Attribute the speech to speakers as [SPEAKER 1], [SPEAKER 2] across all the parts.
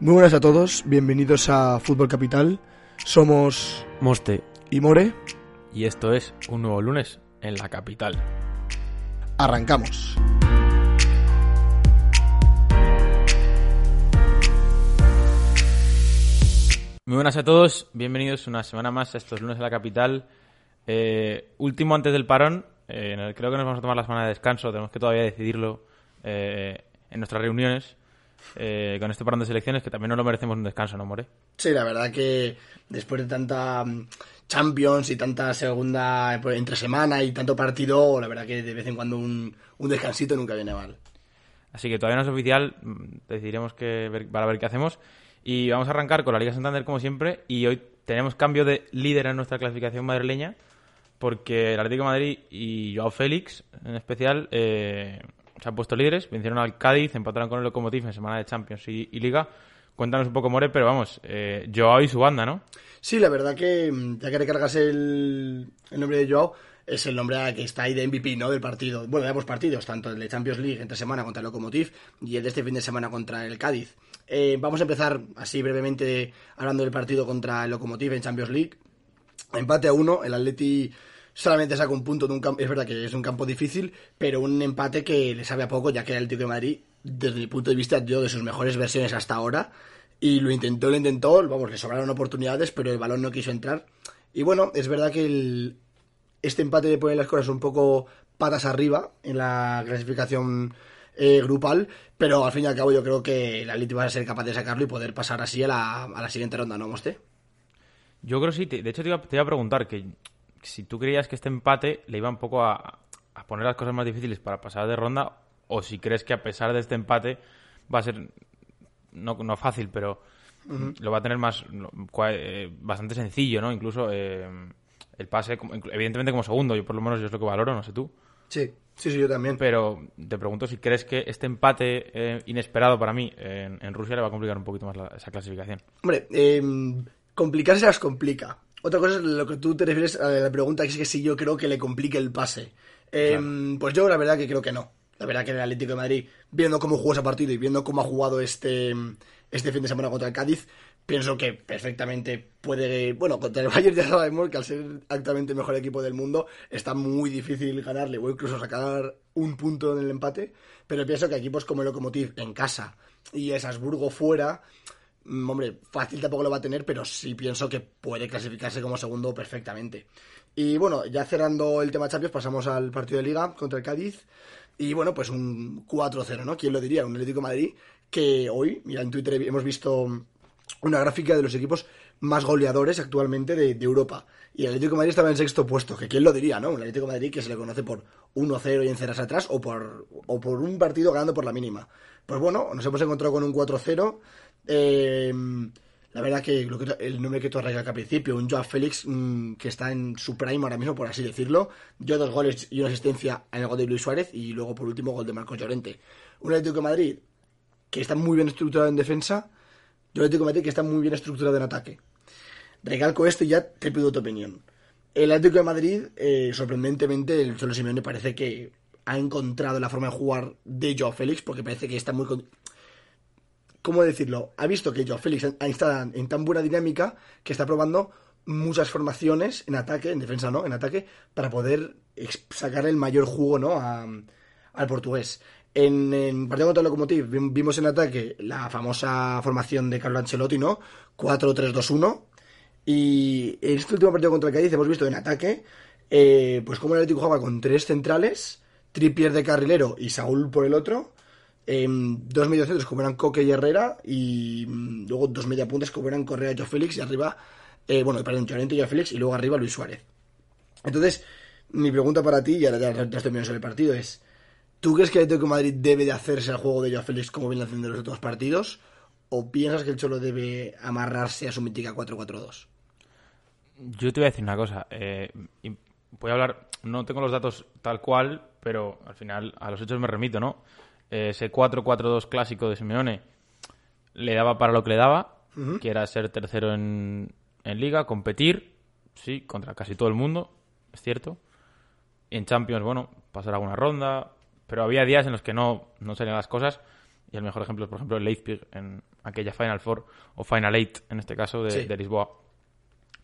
[SPEAKER 1] Muy buenas a todos, bienvenidos a Fútbol Capital. Somos
[SPEAKER 2] Moste
[SPEAKER 1] y More.
[SPEAKER 2] y esto es un nuevo lunes en la capital.
[SPEAKER 1] Arrancamos.
[SPEAKER 2] Muy buenas a todos, bienvenidos una semana más a estos lunes en la capital. Eh, último antes del parón, eh, en el- creo que nos vamos a tomar la semana de descanso, tenemos que todavía decidirlo eh, en nuestras reuniones eh, con este parón de selecciones, que también nos lo merecemos un descanso, ¿no, More?
[SPEAKER 1] Sí, la verdad que después de tanta mm, Champions y tanta segunda pues, entre semana y tanto partido, la verdad que de vez en cuando un, un descansito nunca viene mal.
[SPEAKER 2] Así que todavía no es oficial, mm, decidiremos que ver- para ver qué hacemos. Y vamos a arrancar con la Liga Santander como siempre. Y hoy tenemos cambio de líder en nuestra clasificación madrileña, porque el Atlético de Madrid y Joao Félix, en especial, eh, se han puesto líderes. Vencieron al Cádiz, empataron con el Lokomotiv en semana de Champions y, Liga. Cuéntanos un poco, More, pero vamos, eh, Joao y su banda, ¿no?
[SPEAKER 1] Sí, la verdad que mm, ya que recargas el, el nombre de Joao, es el nombre que está ahí de MVP, ¿no? Del partido. Bueno, de ambos partidos, tanto el de Champions League entre semana contra el Lokomotiv y el de este fin de semana contra el Cádiz. Eh, vamos a empezar así brevemente hablando del partido contra el Lokomotiv en Champions League. Empate a uno, el Atleti solamente saca un punto de un campo, es verdad que es un campo difícil, pero un empate que le sabe a poco, ya que el Atlético de Madrid, desde mi punto de vista, dio de sus mejores versiones hasta ahora, y lo intentó, lo intentó, vamos, le sobraron oportunidades, pero el balón no quiso entrar. Y bueno, es verdad que el- este empate le pone las cosas un poco patas arriba en la clasificación eh, grupal, pero al fin y al cabo yo creo que el Atleti va a ser capaz de sacarlo y poder pasar así a la, a la siguiente ronda, ¿no, Moste?
[SPEAKER 2] Yo creo que sí. De hecho, te iba a preguntar que si tú creías que este empate le iba un poco a, a poner las cosas más difíciles para pasar de ronda, o si crees que a pesar de este empate va a ser no, no fácil, pero lo va a tener más eh, bastante sencillo, ¿no? Incluso eh, el pase, evidentemente como segundo, yo por lo menos yo es lo que valoro, no sé tú.
[SPEAKER 1] Sí, sí, sí, yo también.
[SPEAKER 2] Pero te pregunto si crees que este empate eh, inesperado para mí en, en Rusia le va a complicar un poquito más la- esa clasificación.
[SPEAKER 1] Hombre, eh, complicarse las complica. Otra cosa es lo que tú te refieres a la pregunta, que es que si yo creo que le complique el pase. Eh, Pues yo la verdad que creo que no. La verdad que el Atlético de Madrid, viendo cómo jugó ese partido y viendo cómo ha jugado este, este fin de semana contra el Cádiz, pienso que perfectamente puede... Bueno, contra el Bayern ya sabemos que al ser actualmente el mejor equipo del mundo está muy difícil ganarle o incluso sacar un punto en el empate, pero pienso que equipos como el Lokomotiv en casa y el Salzburgo fuera... Mm, Hombre, fácil tampoco lo va a tener, pero sí pienso que puede clasificarse como segundo perfectamente. Y bueno, ya cerrando el tema Champions, pasamos al partido de Liga contra el Cádiz. Y bueno, pues un 4-0, ¿no? ¿Quién lo diría? Un Atlético de Madrid que hoy, mira, en Twitter hemos visto una gráfica de los equipos más goleadores actualmente de, Europa. Y el Atlético de Madrid estaba en sexto puesto, que quién lo diría, ¿no? Un Atlético de Madrid que se le conoce por 1-0 y enceras atrás o por, o por un partido ganando por la mínima. Pues bueno, nos hemos encontrado con un 4-0. Eh, la verdad que, lo que el nombre que tú recalcado al principio, un Joao Félix mm, que está en su prime ahora mismo, por así decirlo. Dio dos goles y una asistencia en el gol de Luis Suárez y luego por último gol de Marcos Llorente. Un Atlético de Madrid que está muy bien estructurado en defensa y un Atlético de Madrid que está muy bien estructurado en ataque. Recalco esto y ya te pido tu opinión. El Atlético de Madrid, eh, sorprendentemente, el Cholo Simeone parece que ha encontrado la forma de jugar de Joao Félix porque parece que está muy... ¿cómo decirlo? Ha visto que Joao Félix está en tan buena dinámica que está probando muchas formaciones en ataque, en defensa no, en ataque, para poder sacarle el mayor jugo ¿no? al portugués. En, en partido contra el Lokomotiv vim- vimos en ataque la famosa formación de Carlo Ancelotti, ¿no? 4-3-2-1. Y en este último partido contra el Cádiz hemos visto en ataque, eh, pues como el Atlético jugaba con tres centrales, Trippier de carrilero y Saúl por el otro, em, dos mediocentros como eran Coque y Herrera, y mm, luego dos mediapuntas como eran Correa y Félix, y arriba, eh, bueno, perdón, Llorente y Joao Félix, y luego arriba Luis Suárez. Entonces, mi pregunta para ti, y ahora ya, ya estoy terminando sobre el partido, es, ¿tú crees que el Atlético de Madrid debe de hacerse el juego de Joao Félix como viene haciendo en los últimos partidos? ¿O piensas que el Cholo debe amarrarse a su mítica 4-4-2?
[SPEAKER 2] Yo te voy a decir una cosa. eh, voy a hablar, no tengo los datos tal cual, pero al final a los hechos me remito, ¿no? Ese 4-4-2 clásico de Simeone le daba para lo que le daba, que era ser tercero en, en liga, competir, sí, contra casi todo el mundo, es cierto. En Champions, bueno, pasar alguna ronda, pero había días en los que no, no salían las cosas. Y el mejor ejemplo es, por ejemplo, el Leipzig en, aquella Final Four o Final Eight, en este caso, de,
[SPEAKER 1] Sí.
[SPEAKER 2] de Lisboa.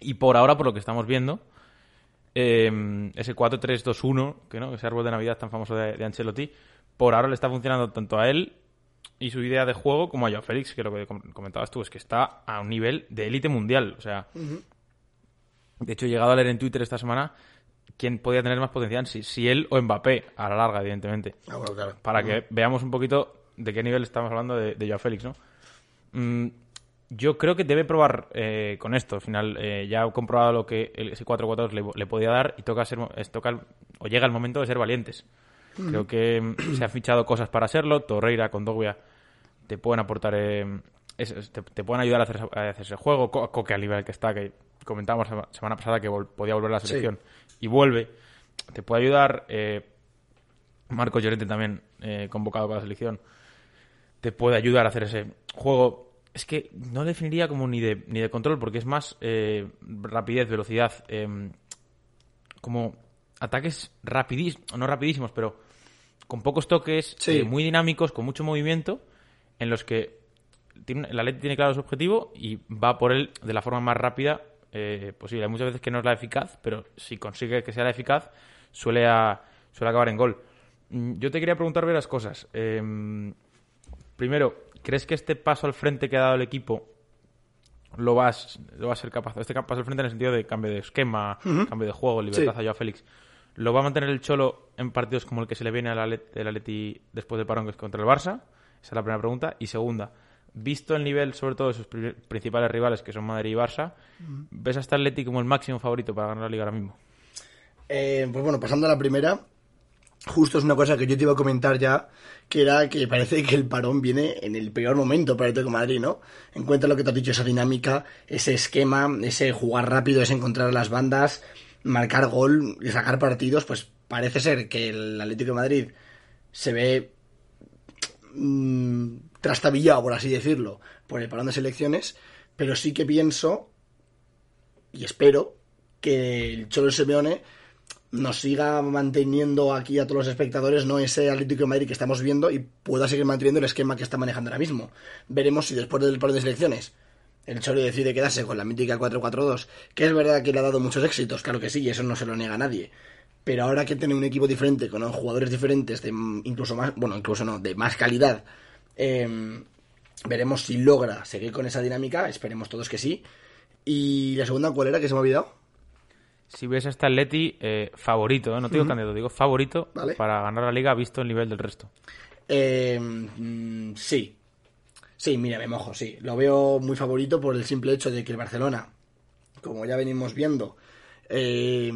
[SPEAKER 2] Y por ahora, por lo que estamos viendo, eh, ese 4-3-2-1, que no, ese árbol de Navidad tan famoso de, de Ancelotti, por ahora le está funcionando tanto a él y su idea de juego como a Joao Félix, que lo que com- comentabas tú es que está a un nivel de élite mundial. O sea, de hecho he llegado a leer en Twitter esta semana quién podía tener más potencial, si, si él o Mbappé, a la larga, evidentemente.
[SPEAKER 1] Ah, bueno, claro.
[SPEAKER 2] Para que veamos un poquito de qué nivel estamos hablando de, de Joao Félix, ¿no? Mm, yo creo que debe probar eh, con esto. Al final, eh, ya ha comprobado lo que el, ese 4-4-2 le, le podía dar y toca ser, es, toca o llega el momento de ser valientes. Creo que mm, se han fichado cosas para serlo. Torreira, Condogbia te pueden aportar, eh, es- te, te pueden ayudar a hacer, a hacer ese juego. Co- Coque al nivel que está, que comentábamos la semana pasada que vol- podía volver a la
[SPEAKER 1] Sí.
[SPEAKER 2] selección y vuelve. Te puede ayudar. Eh, Marco Llorente también eh, convocado para la selección te puede ayudar a hacer ese juego. Es que no definiría como ni de, ni de control, porque es más eh, rapidez, velocidad, eh, como ataques rapidísimos, no rapidísimos, pero con pocos toques,
[SPEAKER 1] Sí.
[SPEAKER 2] eh, muy dinámicos, con mucho movimiento, en los que tiene, el atleta tiene claro su objetivo y va por él de la forma más rápida eh, posible. Hay muchas veces que no es la eficaz, pero si consigue que sea la eficaz, suele, a- suele acabar en gol. Mm, Yo te quería preguntar varias cosas. Em, primero, ¿crees que este paso al frente que ha dado el equipo lo vas lo va a ser capaz? Este paso al frente en el sentido de cambio de esquema, cambio de juego, libertad
[SPEAKER 1] Sí.
[SPEAKER 2] a Joao Félix. ¿Lo va a mantener el Cholo en partidos como el que se le viene al Atleti, el Atleti después del parón que es contra el Barça? Esa es la primera pregunta. Y segunda, visto el nivel sobre todo de sus pri- principales rivales que son Madrid y Barça, ¿ves a este Atleti como el máximo favorito para ganar la liga ahora mismo?
[SPEAKER 1] Eh, pues bueno, pasando a la primera, justo es una cosa que yo te iba a comentar ya, que era que parece que el parón viene en el peor momento para el Atlético de Madrid, ¿no? En cuenta lo que te has dicho, esa dinámica, ese esquema, ese jugar rápido, ese encontrar las bandas, marcar gol y sacar partidos, pues parece ser que el Atlético de Madrid se ve mm, trastabillado, por así decirlo, por el parón de selecciones, pero sí que pienso y espero que el Cholo Simeone nos siga manteniendo aquí a todos los espectadores no ese Atlético de Madrid que estamos viendo y pueda seguir manteniendo el esquema que está manejando ahora mismo. Veremos si después del parón de selecciones el Cholo decide quedarse con la mítica 4-4-2, que es verdad que le ha dado muchos éxitos, claro que sí, y eso no se lo niega a nadie. Pero ahora que tiene un equipo diferente, con jugadores diferentes, de incluso más, bueno, incluso no, de más calidad, eh, veremos si logra seguir con esa dinámica, esperemos todos que sí. Y la segunda, ¿cuál era? Que se me ha olvidado.
[SPEAKER 2] Si ves a este Atleti eh, favorito, ¿eh? no te digo candidato, digo favorito
[SPEAKER 1] Vale.
[SPEAKER 2] para ganar la liga visto el nivel del resto.
[SPEAKER 1] Eh, mm, sí. Sí, mira, me mojo, sí. Lo veo muy favorito por el simple hecho de que el Barcelona, como ya venimos viendo, eh,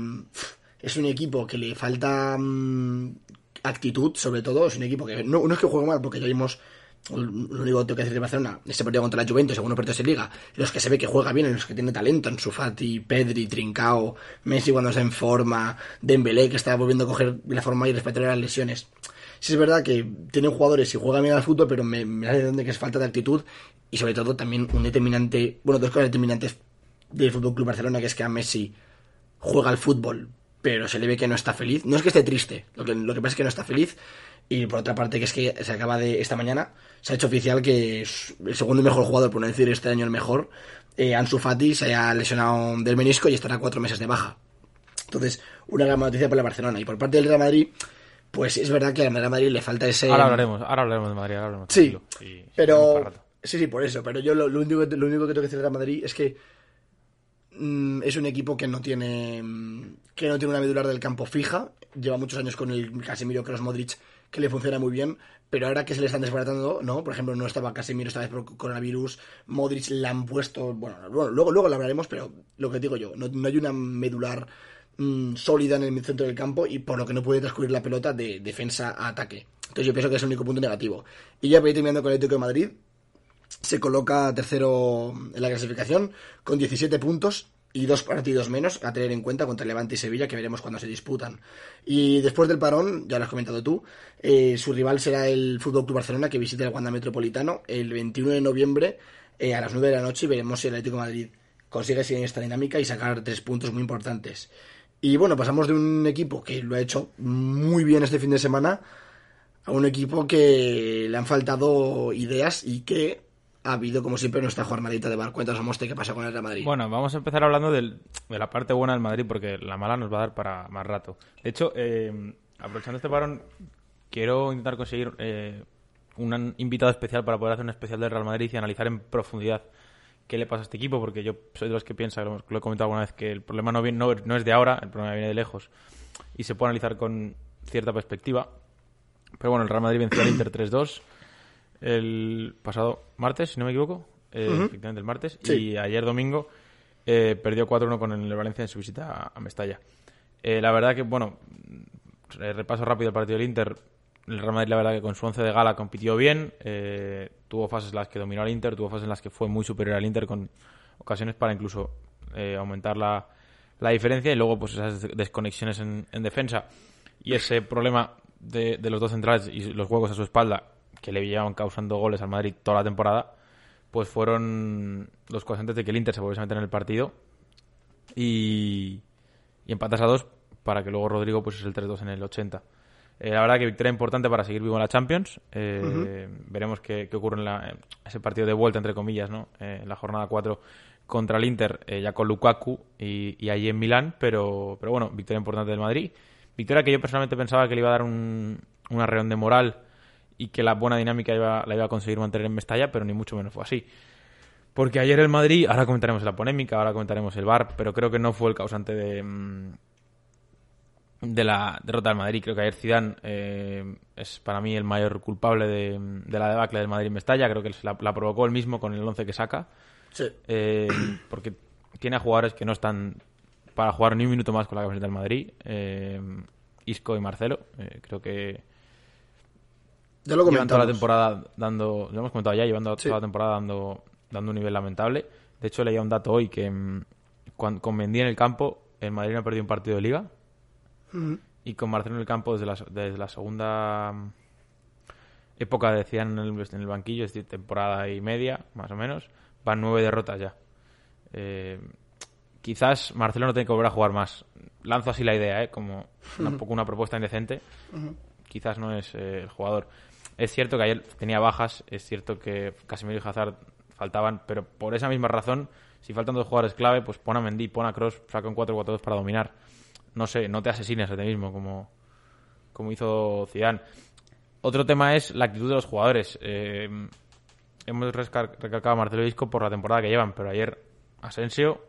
[SPEAKER 1] es un equipo que le falta mm, actitud, sobre todo. Es un equipo que no, es que juegue mal, porque ya vimos. Lo único que tengo que decir de Barcelona, este partido contra la Juventus, según perdió esa liga, los que se ve que juega bien, en los que tiene talento, en Sufati, Pedri, Trincao, Messi cuando está en forma, Dembélé que está volviendo a coger la forma y respetar las lesiones. Sí es verdad que tienen jugadores y juegan bien al fútbol, pero me, me da la sensación de que es falta de actitud y sobre todo también un determinante, bueno, dos cosas determinantes del Fútbol Club Barcelona, que es que a Messi juega al fútbol, pero se le ve que no está feliz. No es que esté triste, lo que, lo que pasa es que no está feliz. Y por otra parte, que es que se acaba de, esta mañana, se ha hecho oficial que el segundo mejor jugador, por no decir este año el mejor, eh, Ansu Fati, se haya lesionado del menisco y estará cuatro meses de baja. Entonces, una gran noticia para el Barcelona. Y por parte del Real Madrid, pues es verdad que Real Madrid le falta ese...
[SPEAKER 2] Ahora hablaremos, ahora hablaremos de Madrid, ahora hablaremos.
[SPEAKER 1] Sí.
[SPEAKER 2] Y-
[SPEAKER 1] pero... Sí, sí, por eso. Pero yo lo, lo único, que, lo único que tengo que decir de Madrid es que mm, es un equipo que no tiene mm, que no tiene una medular del campo fija. Lleva muchos años con el Casemiro Kroos Modric que le funciona muy bien, pero ahora que se le están desbaratando, ¿no? Por ejemplo, no estaba Casemiro esta vez por coronavirus, Modric le han puesto, bueno, bueno, luego, luego lo hablaremos, pero lo que digo yo, no, no hay una medular mm, sólida en el centro del campo y por lo que no puede transcurrir la pelota de defensa a ataque. Entonces yo pienso que es el único punto negativo. Y ya ir terminando con el Atlético de Madrid, se coloca tercero en la clasificación con 17 puntos y dos partidos menos a tener en cuenta contra Levante y Sevilla, que veremos cuando se disputan. Y después del parón, ya lo has comentado tú, eh, su rival será el Fútbol Club Barcelona, que visita el Wanda Metropolitano el 21 de noviembre eh, a las 9 de la noche y veremos si el Atlético de Madrid consigue seguir esta dinámica y sacar tres puntos muy importantes. Y bueno, pasamos de un equipo que lo ha hecho muy bien este fin de semana a un equipo que le han faltado ideas y que ha habido, como siempre, nuestra jornadita de bar. Cuéntanos, Moste, qué pasa con el Real Madrid.
[SPEAKER 2] Bueno, vamos a empezar hablando del- de la parte buena del Madrid porque la mala nos va a dar para más rato. De hecho, eh, aprovechando este parón, quiero intentar conseguir eh, un invitado especial para poder hacer un especial del Real Madrid y analizar en profundidad qué le pasa a este equipo, porque yo soy de los que piensa, lo, lo he comentado alguna vez, que el problema no, viene, no, no es de ahora, el problema viene de lejos y se puede analizar con cierta perspectiva. Pero bueno, el Real Madrid venció al Inter 3-2 el pasado martes, si no me equivoco, eh, efectivamente el martes,
[SPEAKER 1] Sí.
[SPEAKER 2] y ayer domingo eh, perdió 4-1 con el Valencia en su visita a- Mestalla. Eh, la verdad que, bueno, repaso rápido el partido del Inter. El Real Madrid, la verdad que con su once de gala compitió bien. eh, tuvo fases en las que dominó al Inter, tuvo fases en las que fue muy superior al Inter con ocasiones para incluso eh, aumentar la, la diferencia y luego pues esas des- desconexiones en, en defensa y ese problema de, los dos centrales y los huecos a su espalda que le llevaban causando goles al Madrid toda la temporada pues fueron los causantes de que el Inter se volviese a meter en el partido y, y empatas a dos para que luego Rodrigo pues es el 3-2 en el 80. Eh, la verdad que victoria importante para seguir vivo en la Champions. Eh, Veremos qué, qué ocurre en la- en ese partido de vuelta, entre comillas, ¿no? Eh, en la jornada 4 contra el Inter, eh, ya con Lukaku y, y allí en Milán, pero, pero bueno, victoria importante del Madrid. Victoria que yo personalmente pensaba que le iba a dar un, un arreón de moral y que la buena dinámica iba, la iba a conseguir mantener en Mestalla, pero ni mucho menos fue así. Porque ayer el Madrid, ahora comentaremos la polémica, ahora comentaremos el VAR, pero creo que no fue el causante de, mm, de la derrota del Madrid. Creo que ayer Zidane eh, es para mí el mayor culpable de, de la debacle del Madrid en Mestalla. Creo que la, la provocó él mismo con el 11 que saca.
[SPEAKER 1] Sí.
[SPEAKER 2] Eh, porque tiene a jugadores que no están para jugar ni un minuto más con la camiseta del Madrid. Eh, Isco y Marcelo. Eh, creo que
[SPEAKER 1] Ya lo
[SPEAKER 2] llevan toda la temporada dando, lo hemos comentado ya, llevando
[SPEAKER 1] Sí.
[SPEAKER 2] toda la temporada dando, dando un nivel lamentable. De hecho, leía un dato hoy que mm, cuan- con Mendy en el campo, el Madrid no ha perdido un partido de liga. Y con Marcelo en el campo desde la, desde la segunda mm, época, decían en el, en el banquillo, es decir, temporada y media, más o menos, van nueve derrotas ya. Eh, quizás Marcelo no tiene que volver a jugar más. Lanzo así la idea, ¿eh? como una, un poco una propuesta indecente. Quizás no es eh, el jugador. Es cierto que ayer tenía bajas, es cierto que Casemiro y Hazard faltaban, pero por esa misma razón, si faltan dos jugadores clave, pues pon a Mendy, pon a Cross, saca un 4-4-2 para dominar. No sé, no te asesines a ti mismo como, como hizo Zidane. Otro tema es la actitud de los jugadores. Eh, hemos recalcado a Marcelo Isco por la temporada que llevan, pero ayer Asensio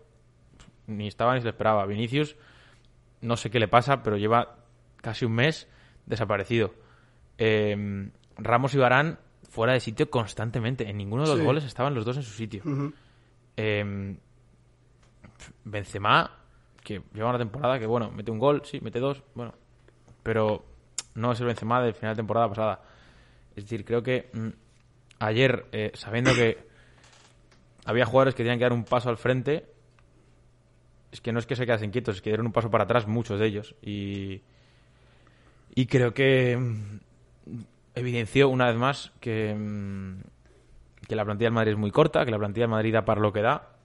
[SPEAKER 2] ni estaba ni se le esperaba. Vinicius, no sé qué le pasa, pero lleva casi un mes desaparecido. Eh, Ramos y Barán fuera de sitio constantemente. En ninguno de los
[SPEAKER 1] Sí.
[SPEAKER 2] goles estaban los dos en su sitio. Eh, Benzema, que lleva una temporada que, bueno, mete un gol, sí, mete dos, bueno, pero no es el Benzema del final de temporada pasada. Es decir, creo que mm, ayer, eh, sabiendo que había jugadores que tenían que dar un paso al frente, es que no es que se quedasen quietos, es que dieron un paso para atrás muchos de ellos. Y, y creo que mm, evidenció una vez más que, mm, que la plantilla del Madrid es muy corta, que la plantilla del Madrid da para lo que da.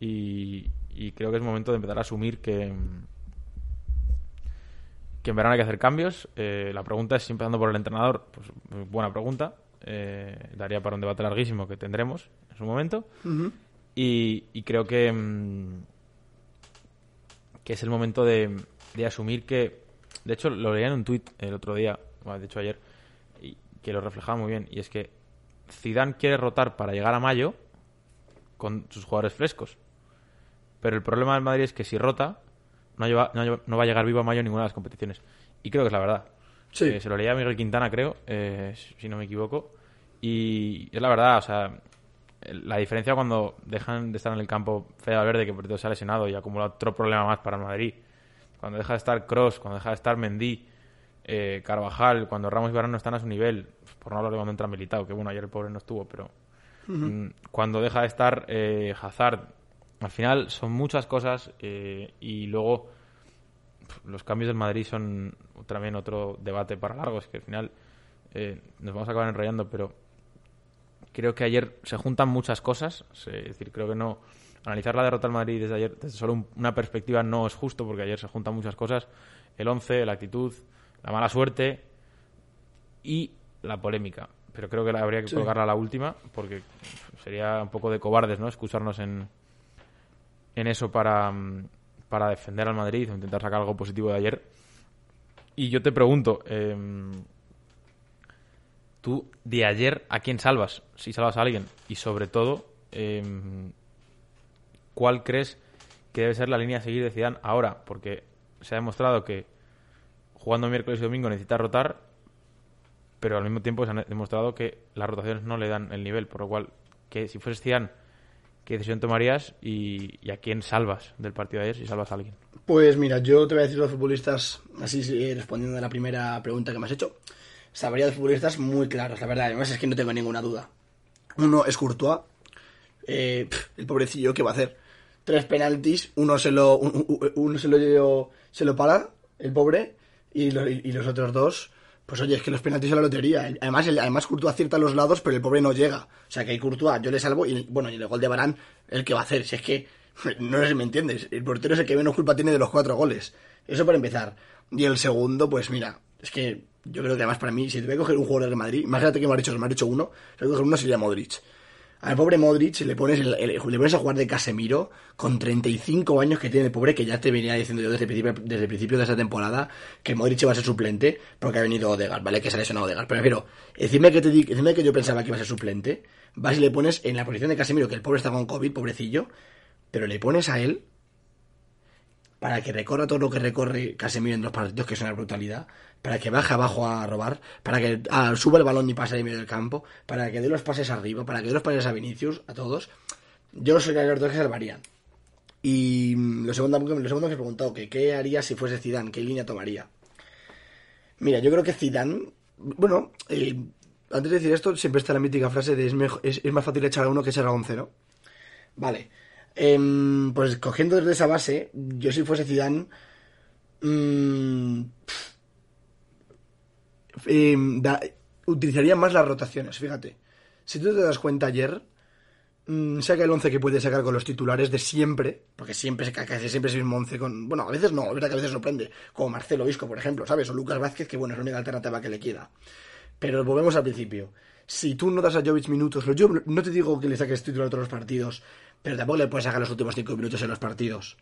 [SPEAKER 2] Y, y creo que es momento de empezar a asumir que, que en verano hay que hacer cambios. Eh, la pregunta es si empezando por el entrenador, pues buena pregunta. Eh, daría para un debate larguísimo que tendremos en su momento. y, y creo que, mm, que es el momento de, de asumir que, de hecho lo leía en un tuit el otro día, bueno, de hecho ayer, y que lo reflejaba muy bien, y es que Zidane quiere rotar para llegar a mayo con sus jugadores frescos. Pero el problema del Madrid es que si rota, no, lleva- no, va a llegar vivo a mayo en ninguna de las competiciones. Y creo que es la verdad.
[SPEAKER 1] Sí.
[SPEAKER 2] Eh, se lo leía a Miguel Quintana, creo, eh, si no me equivoco. Y es la verdad, o sea, la diferencia cuando dejan de estar en el campo Fede Valverde, que por cierto se ha lesionado y acumula otro problema más para el Madrid. Cuando deja de estar Cross, cuando deja de estar Mendy, eh, Carvajal, cuando Ramos y Varane no están a su nivel, por no hablar de cuando entra Militao, que bueno, ayer el pobre no estuvo, pero mm, cuando deja de estar eh, Hazard, al final son muchas cosas eh, y luego los cambios del Madrid son también otro debate para largo, es que al final eh, nos vamos a acabar enrollando, pero creo que ayer se juntan muchas cosas, es decir, creo que no analizar la derrota del Madrid desde ayer desde solo un- una perspectiva no es justo porque ayer se juntan muchas cosas, el 11, la actitud, la mala suerte y la polémica. pero creo que la habría que
[SPEAKER 1] Sí.
[SPEAKER 2] colgarla a la última, porque sería un poco de cobardes, ¿no? Excusarnos en, en eso para, mm, para defender al Madrid o intentar sacar algo positivo de ayer. Y yo te pregunto, em, tú de ayer, ¿a quién salvas? Si salvas a alguien. Y sobre todo, em, ¿cuál crees que debe ser la línea a seguir de Zidane ahora? Porque se ha demostrado que jugando miércoles y domingo necesita rotar, pero al mismo tiempo se ha demostrado que las rotaciones no le dan el nivel, por lo cual, que si fueses Zidane, ¿qué decisión tomarías y, a quién salvas del partido de ayer si salvas a alguien?
[SPEAKER 1] Pues mira, yo te voy a decir los futbolistas, así eh, respondiendo a la primera pregunta que me has hecho. Sabría de futbolistas muy claros, la verdad. Además es que no tengo ninguna duda. Uno es Courtois. Eh, el pobrecillo, ¿qué va a hacer? Tres penaltis, uno se lo, un- un- uno se lo, se lo para, el pobre, y los otros dos, pues oye, es que los penaltis son la lotería. Además, el- además Courtois acierta a los lados, pero el pobre no llega. O sea que hay Courtois, yo le salvo, y bueno, y el gol de Barán, el que va a hacer, si es que, no sé si me entiendes, el portero es el que menos culpa tiene de los cuatro goles. Eso para empezar. Y el segundo, pues mira, es que yo creo que además para mí, si te voy a coger un jugador de Madrid, imagínate que me ha dicho, me ha dicho uno, si voy a coger uno sería Modric. Al pobre Modric le pones, el- le pones a jugar de Casemiro con 35 años que tiene el pobre, que ya te venía diciendo yo desde el principio, desde principio de esta temporada que Modric iba a ser suplente porque ha venido Odegaard, ¿vale? Que se ha lesionado Odegaard. Pero prefiero, encima que te encima que yo pensaba que iba a ser suplente, vas y le pones en la posición de Casemiro, que el pobre está con COVID, pobrecillo, pero le pones a él para que recorra todo lo que recorre Casemiro en dos partidos, que es una brutalidad, para que baje abajo a robar, para que suba el balón y pase de medio del campo, para que dé los pases arriba, para que dé los pases a Vinicius, a todos. Yo soy los dos que salvarían. Y mm, lo segundo, lo segundo que he preguntado, que qué haría si fuese Zidane, qué línea tomaría. Mira, yo creo que Zidane, bueno, eh, antes de decir esto, siempre está la mítica frase de es, mejo- es, es más fácil echar a uno que echar a once, ¿no? Vale. Em, pues cogiendo desde esa base, yo si fuese Zidane, mm, em, da- utilizaría más las rotaciones, fíjate. Si tú te das cuenta ayer, mm, saca el 11 que puede sacar con los titulares de siempre, porque siempre se ca- casi siempre es el mismo 11 con... Bueno, a veces no, es verdad que a veces sorprende, como Marcelo Isco, por ejemplo, ¿sabes? O Lucas Vázquez, que bueno, es la única alternativa que le queda. Pero volvemos al principio. Si tú no das a Jovic minutos, yo no te digo que le saques titular a todos los partidos, pero tampoco le puedes sacar los últimos 5 minutos en los partidos.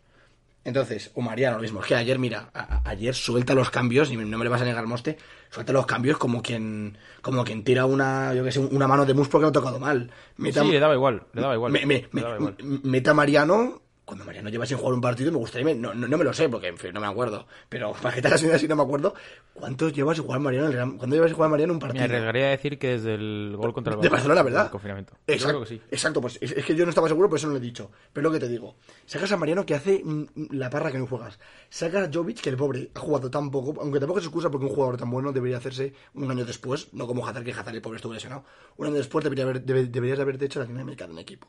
[SPEAKER 1] Entonces, o Mariano lo mismo. Es que ayer, mira, ayer suelta los cambios, y no me le vas a negar, Moste, suelta los cambios como quien como quien tira una, yo que sé, una mano de muslo que no ha tocado mal. Meta-
[SPEAKER 2] Sí, le daba igual, le daba igual.
[SPEAKER 1] me, me-
[SPEAKER 2] le
[SPEAKER 1] me-
[SPEAKER 2] daba igual.
[SPEAKER 1] meta a Mariano. Cuando Mariano lleva sin jugar un partido, me gustaría. No, no, no me lo sé, porque en fin, no me acuerdo. Pero para que te hagas una si no me acuerdo. ¿Cuántos lleva sin jugar Mariano? el ¿Cuándo lleva sin jugar Mariano un
[SPEAKER 2] Me
[SPEAKER 1] partido?
[SPEAKER 2] arriesgaría a decir que desde el gol contra el
[SPEAKER 1] de Barcelona, ¿verdad?
[SPEAKER 2] del confinamiento. Yo
[SPEAKER 1] Exacto,
[SPEAKER 2] creo que sí.
[SPEAKER 1] exacto, pues es, es que yo no estaba seguro, por eso no lo he dicho. Pero lo que te digo, sacas a Mariano que hace mm, la parra que no juegas. Sacas a Jovic, que el pobre ha jugado tan poco, aunque tampoco es excusa porque un jugador tan bueno debería hacerse un año después, no como Hazard, que Hazard el pobre estuvo lesionado. Un año después debería haber, debe- deberías de haberte hecho la dinámica de un equipo.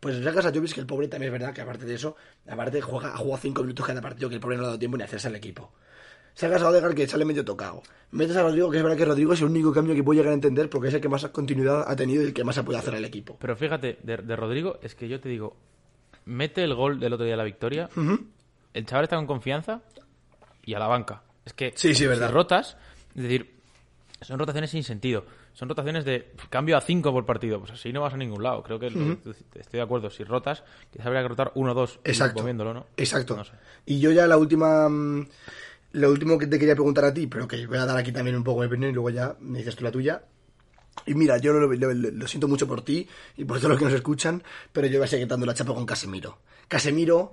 [SPEAKER 1] Pues sacas a Jovic, que el pobre también es verdad que aparte de eso, aparte juega, ha jugado 5 minutos cada partido, que el pobre no le ha dado tiempo ni hacerse al equipo. Sacas a Odegaard que sale medio tocado. Metes a Rodrigo, que es verdad que Rodrigo es el único cambio que puedo llegar a entender porque es el que más continuidad ha tenido y el que más se puede hacer al equipo.
[SPEAKER 2] Pero fíjate, de, de Rodrigo, es que yo te digo, mete el gol del otro día de la victoria, el chaval está con confianza y a la banca. Es que
[SPEAKER 1] Sí, sí,
[SPEAKER 2] si
[SPEAKER 1] verdad.
[SPEAKER 2] rotas, es decir, son rotaciones sin sentido. Son rotaciones de cambio a 5 por partido. Pues así no vas a ningún lado. Creo que estoy de acuerdo. Si rotas, quizás habría que rotar uno o dos.
[SPEAKER 1] Exacto.
[SPEAKER 2] Moviéndolo, ¿no?
[SPEAKER 1] Exacto.
[SPEAKER 2] No sé.
[SPEAKER 1] Y yo ya la última. mm, Lo último que te quería preguntar a ti, pero que voy a dar aquí también un poco de opinión y luego ya me dices tú la tuya. Y mira, yo lo, lo- lo- lo siento mucho por ti y por todos los que nos escuchan, pero yo voy a seguir dando la chapa con Casemiro. Casemiro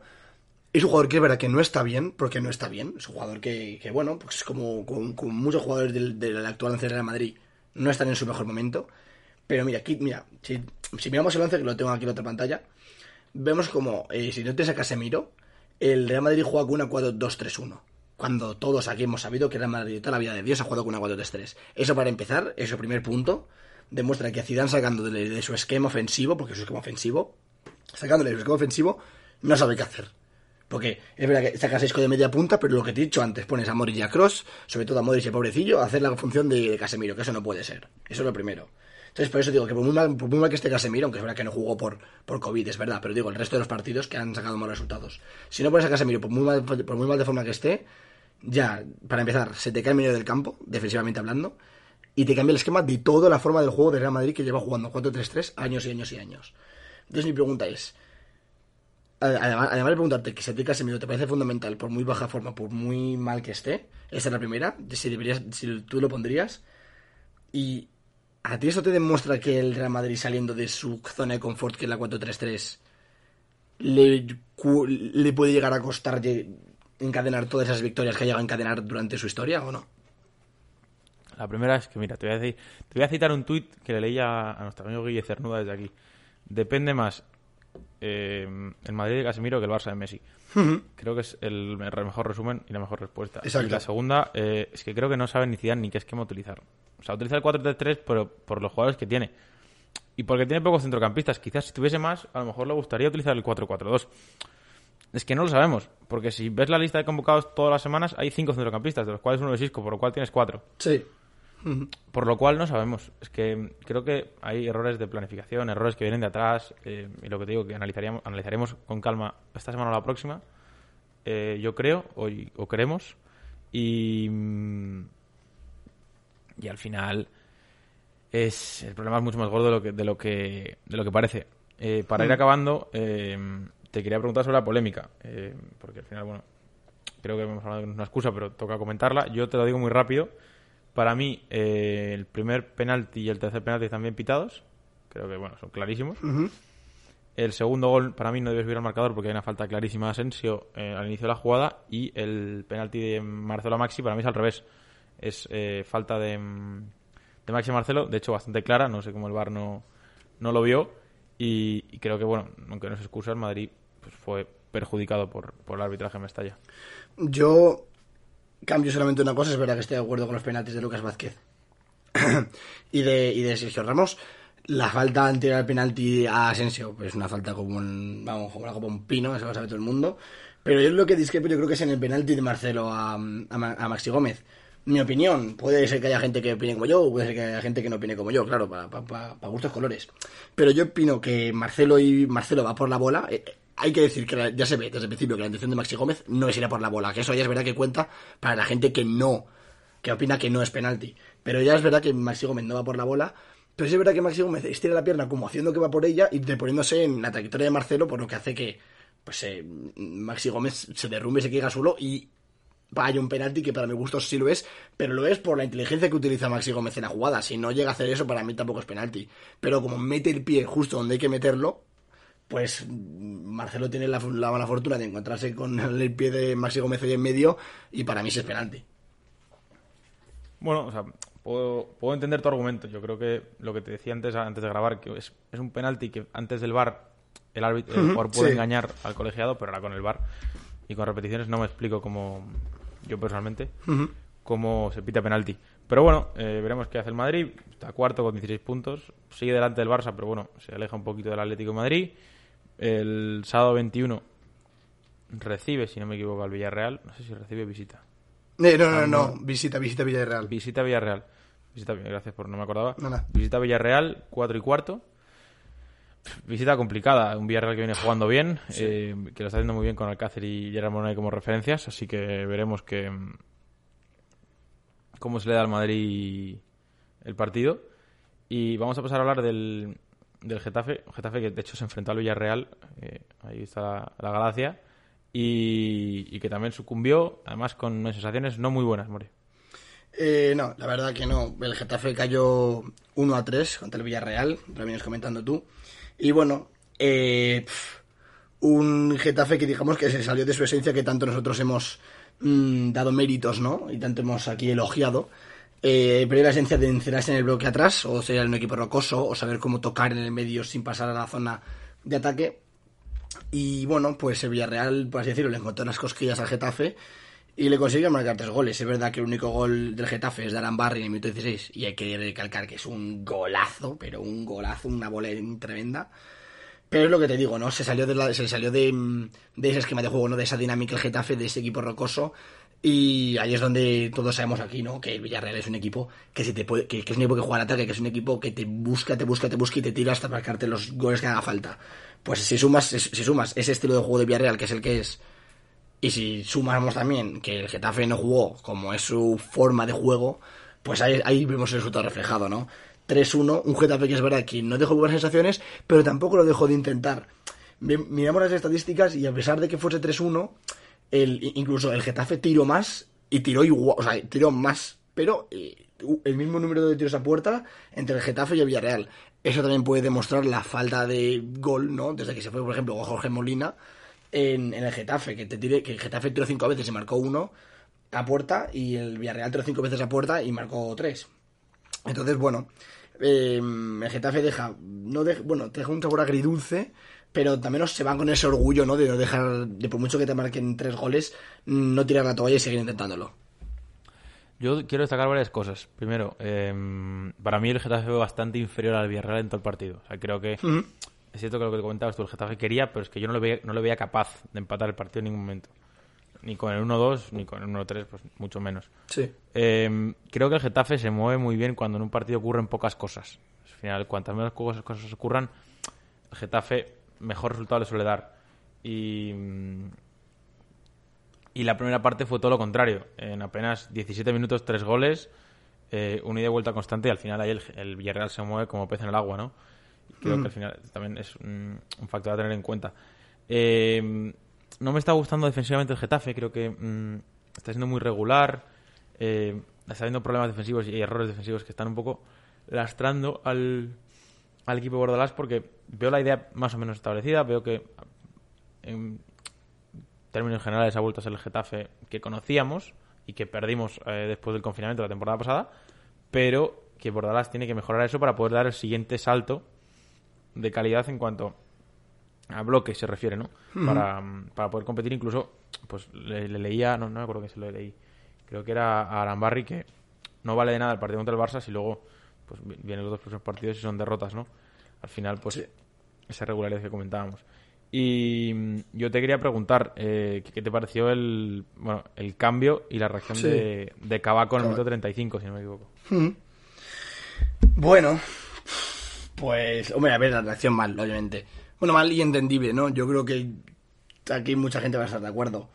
[SPEAKER 1] es un jugador que es verdad que no está bien, porque no está bien. Es un jugador que, que, bueno, pues como, como muchos jugadores del, del actual de Real Madrid, no están en su mejor momento. Pero mira, aquí, mira, si, si miramos el once, que lo tengo aquí en la otra pantalla, vemos como, eh, si no te a Casemiro, el Real Madrid juega con una 4-2-3-1. Cuando todos aquí hemos sabido que el Real Madrid toda la vida de Dios ha jugado con una 4-3-3. Eso para empezar, eso primer punto, demuestra que Zidane sacando de, de su esquema ofensivo, porque es su esquema ofensivo, sacándole de su esquema ofensivo, no sabe qué hacer. Porque es verdad que sacas Isco de media punta, pero lo que te he dicho antes, pones a Modric y a Cross, sobre todo a Modric y a pobrecillo, a hacer la función de, Casemiro, que eso no puede ser. Eso es lo primero. Entonces, por eso digo que por muy mal, muy mal que esté Casemiro, aunque es verdad que no jugó por, por COVID, es verdad, pero digo, el resto de los partidos que han sacado malos resultados. Si no pones a Casemiro, por muy mal, por muy mal de forma que esté, ya, para empezar, se te cae en medio del campo, defensivamente hablando, y te cambia el esquema de toda la forma del juego de Real Madrid que lleva jugando 4-3-3 años y años y años. Entonces mi pregunta es, además, además de preguntarte que si a ti Casemiro te parece fundamental por muy baja forma, por muy mal que esté, esa es la primera, si, deberías, si tú lo pondrías, y a ti eso te demuestra que el Real Madrid saliendo de su zona de confort, que es la 4-3-3, le, le puede llegar a costar encadenar todas esas victorias que ha llegado a encadenar durante su historia o no?
[SPEAKER 2] La primera es que, mira, te voy a, decir, te voy a citar un tuit que le leía a nuestro amigo Guille Cernuda desde aquí. Depende más eh, el Madrid de Casemiro que el Barça de Messi. Creo que es el mejor resumen y la mejor respuesta. Y la segunda eh, es que creo que no sabe ni Zidane ni qué esquema utilizar. O sea, utiliza el 4-3-3 pero por los jugadores que tiene. Y porque tiene pocos centrocampistas. Quizás si tuviese más, a lo mejor le gustaría utilizar el 4-4-2. Es que no lo sabemos, porque si ves la lista de convocados todas las semanas, hay cinco centrocampistas, de los cuales uno es Isco, por lo cual tienes cuatro.
[SPEAKER 1] Sí.
[SPEAKER 2] Por lo cual no sabemos. Es que creo que hay errores de planificación, errores que vienen de atrás. Eh, y lo que te digo, que analizaríamos, analizaremos con calma esta semana o la próxima. Eh, yo creo, o, o queremos. Y, mm, y al final es el problema es mucho más gordo de lo que, de lo que, de lo que parece. Eh, para ir mm. acabando, te quería preguntar sobre la polémica. porque al final, bueno, creo que hemos hablado de una excusa, pero toca comentarla. Yo te lo digo muy rápido. Para mí, eh, el primer penalti y el tercer penalti están bien pitados. Creo que, bueno, son clarísimos. El segundo gol, para mí, no debe subir al marcador porque hay una falta clarísima de Asensio eh, al inicio de la jugada. Y el penalti de Marcelo Maxi, para mí es al revés. Es eh, falta de, de Maxi Marcelo, de hecho, bastante clara. No sé cómo el VAR no, no lo vio. Y, creo que, bueno, aunque no se excusa, el Madrid pues, fue perjudicado por, por el arbitraje en Mestalla.
[SPEAKER 1] Yo Cambio solamente una cosa, es verdad que estoy de acuerdo con los penaltis de Lucas Vázquez y, de, y de Sergio Ramos. La falta anterior al penalti a Asensio, pues una falta como un, vamos, como un pino, eso lo sabe todo el mundo. Pero yo lo que discrepo yo creo que es en el penalti de Marcelo a, a, Maxi Gómez. Mi opinión, puede ser que haya gente que opine como yo, puede ser que haya gente que no opine como yo, claro, para, para, gustos colores. Pero yo opino que Marcelo y Marcelo va por la bola. Hay que decir que ya se ve desde el principio que la intención de Maxi Gómez no es ir a por la bola, que eso ya es verdad que cuenta para la gente que no, que opina que no es penalti. Pero ya es verdad que Maxi Gómez no va por la bola, pero sí es verdad que Maxi Gómez estira la pierna como haciendo que va por ella y poniéndose en la trayectoria de Marcelo, por lo que hace que pues eh, Maxi Gómez se derrumbe, se caiga solo y vaya un penalti que para mi gusto sí lo es, pero lo es por la inteligencia que utiliza Maxi Gómez en la jugada. Si no llega a hacer eso, para mí tampoco es penalti. Pero como mete el pie justo donde hay que meterlo, pues Marcelo tiene la, mala fortuna de encontrarse con el pie de Maxi Gómez ahí en medio y para mí es penalti.
[SPEAKER 2] Bueno, o sea, puedo, puedo, entender tu argumento. Yo creo que lo que te decía antes, antes de grabar, que es, es un penalti que antes del bar el árbitro el jugador puede engañar al colegiado, pero ahora con el bar y con repeticiones no me explico cómo, yo personalmente, cómo se pita penalti. Pero bueno, eh, veremos qué hace el Madrid. Está cuarto con 16 puntos. Sigue delante del Barça, pero bueno, se aleja un poquito del Atlético de Madrid. El sábado 21 recibe, si no me equivoco, al Villarreal. No sé si recibe visita.
[SPEAKER 1] Eh, no, no, no, visita, visita Villarreal.
[SPEAKER 2] Visita Villarreal. Visita, gracias por no me acordaba. Visita Villarreal, 4 y cuarto. Visita complicada, un Villarreal que viene jugando bien, eh, que lo está haciendo muy bien con Alcácer y Gerard Moreno como referencias, así que veremos que cómo se le da al Madrid el partido. Y vamos a pasar a hablar del, del Getafe, Getafe que de hecho se enfrentó al Villarreal, eh, ahí está la, gracia, y, que también sucumbió, además con sensaciones no muy buenas, Mori.
[SPEAKER 1] Eh, no, la verdad que no. El Getafe cayó 1 a 3 contra el Villarreal, lo vienes comentando tú. Y bueno, eh, un Getafe que digamos que se salió de su esencia que tanto nosotros hemos mm, dado méritos, ¿no? Y tanto hemos aquí elogiado eh, la esencia de encerrarse en el bloque atrás, o ser un equipo rocoso, o saber cómo tocar en el medio sin pasar a la zona de ataque. Y bueno, pues el Villarreal, por así decirlo, le encontró unas cosquillas al Getafe y le consiguió marcar tres goles. Es verdad que el único gol del Getafe es de Aran Barry en el minuto 16 y hay que recalcar que es un golazo, pero un golazo, una bola tremenda. Pero es lo que te digo, ¿no? Se salió de, se salió de, de ese esquema de juego, ¿no? De esa dinámica el Getafe, de ese equipo rocoso y ahí es donde todos sabemos aquí, ¿no? Que Villarreal es un equipo que se te puede, que, es un equipo que juega al ataque, que es un equipo que te busca, te busca, te busca y te tira hasta marcarte los goles que haga falta. Pues si sumas, si sumas ese estilo de juego de Villarreal, que es el que es, y si sumamos también que el Getafe no jugó como es su forma de juego, pues ahí, ahí vemos el resultado reflejado, ¿no? 3-1, un Getafe que es verdad que no dejó buenas sensaciones, pero tampoco lo dejó de intentar. Miramos las estadísticas y a pesar de que fuese 3-1, el, incluso el Getafe tiró más y tiró igual, o sea, tiró más, pero eh, el mismo número de tiros a puerta entre el Getafe y el Villarreal. Eso también puede demostrar la falta de gol, ¿no? Desde que se fue, por ejemplo, Jorge Molina en, el Getafe, que te tire, que el Getafe tiró cinco veces y marcó uno a puerta y el Villarreal tiró cinco veces a puerta y marcó tres. Entonces, bueno, eh, el Getafe deja, no bueno, te deja un sabor agridulce, pero también se van con ese orgullo, ¿no? De no dejar, de por mucho que te marquen tres goles, no tirar la toalla y seguir intentándolo.
[SPEAKER 2] Yo quiero destacar varias cosas. Primero, em, para mí el Getafe fue bastante inferior al Villarreal en todo el partido. O sea, creo que es cierto que lo que te comentabas tú, el Getafe quería, pero es que yo no lo veía, no lo veía capaz de empatar el partido en ningún momento. Ni con el 1-2, ni con el 1-3, pues mucho menos.
[SPEAKER 1] Sí.
[SPEAKER 2] Em, creo que el Getafe se mueve muy bien cuando en un partido ocurren pocas cosas. Al final, cuantas menos cosas ocurran, el Getafe mejor resultado le suele dar. Y, y la primera parte fue todo lo contrario. En apenas 17 minutos, tres goles, eh, una ida y vuelta constante y al final ahí el, Villarreal se mueve como pez en el agua, ¿no? creo que al mm. final también es un, factor a tener en cuenta. Eh, no me está gustando defensivamente el Getafe, creo que mm, está siendo muy regular, eh, está habiendo problemas defensivos y errores defensivos que están un poco lastrando al, al equipo Bordalás porque veo la idea más o menos establecida, veo que en términos generales ha vuelto a ser el Getafe que conocíamos y que perdimos eh, después del confinamiento la temporada pasada, pero que Bordalás tiene que mejorar eso para poder dar el siguiente salto de calidad en cuanto a bloque se refiere, ¿no? para, para, poder competir incluso, pues le, leía, no, no me acuerdo que se lo leí, creo que era a Arambarri que no vale de nada el partido contra el Barça si luego pues vienen los dos próximos partidos y son derrotas, ¿no? Al final, pues esa regularidad que comentábamos. Y mm, yo te quería preguntar, eh, ¿qué te pareció el, bueno, el cambio y la reacción de, de Cabaco en el minuto 35, si no me equivoco?
[SPEAKER 1] Bueno, pues, hombre, a ver, la reacción mal, obviamente. Bueno, mal y entendible, ¿no? Yo creo que aquí mucha gente va a estar de acuerdo.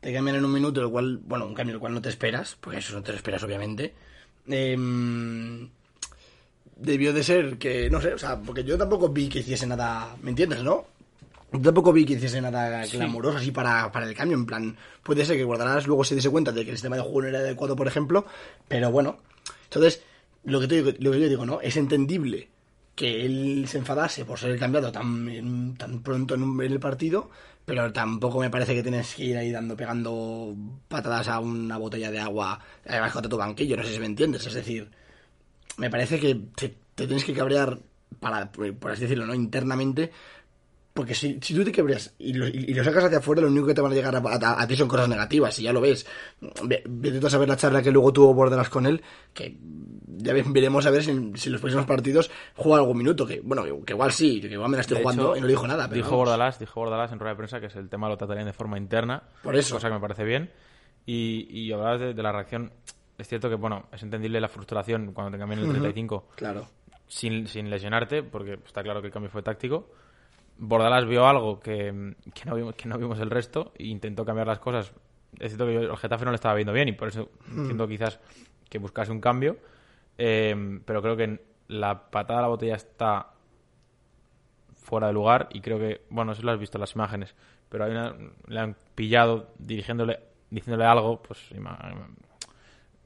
[SPEAKER 1] Te cambian en un minuto, el cual, bueno, un cambio el cual no te esperas, porque eso no te lo esperas, obviamente. Eh, debió de ser que, no sé, o sea, porque yo tampoco vi que hiciese nada, ¿me entiendes, no? Yo tampoco vi que hiciese nada clamoroso así para, para el cambio, en plan, puede ser que Guardarás luego se diese cuenta de que el sistema de juego no era adecuado, por ejemplo, pero bueno, entonces, lo que, te lo que yo digo, ¿no? Es entendible que él se enfadase por ser cambiado tan, tan pronto en, el partido, pero tampoco me parece que tienes que ir ahí dando, pegando patadas a una botella de agua debajo de tu banquillo, no sé si me entiendes, es decir, me parece que te, tienes que cabrear, para, por así decirlo, ¿no? internamente, porque si, si tú te cabreas y lo, y lo, sacas hacia afuera, lo único que te van a llegar a, ti son cosas negativas, y ya lo ves. Vete a saber la charla que luego tuvo Bordelas con él, que ya veremos a ver si, en los próximos partidos juega algún minuto, que bueno, que, igual sí, que igual me la estoy jugando y no dijo nada.
[SPEAKER 2] dijo Bordalas, dijo Bordalas en rueda de prensa que es el tema lo tratarían de forma interna,
[SPEAKER 1] por eso.
[SPEAKER 2] cosa que me parece bien. Y, y hablabas de, de la reacción es cierto que, bueno, es entendible la frustración cuando te cambian el 35
[SPEAKER 1] claro.
[SPEAKER 2] sin, sin lesionarte, porque está claro que el cambio fue táctico. Bordalas vio algo que, que, no vimos, que no vimos el resto e intentó cambiar las cosas. Es cierto que el Getafe no lo estaba viendo bien y por eso entiendo quizás que buscase un cambio. Eh, pero creo que la patada a la botella está fuera de lugar y creo que, bueno, eso lo has visto en las imágenes, pero hay una, le han pillado dirigiéndole, diciéndole algo, pues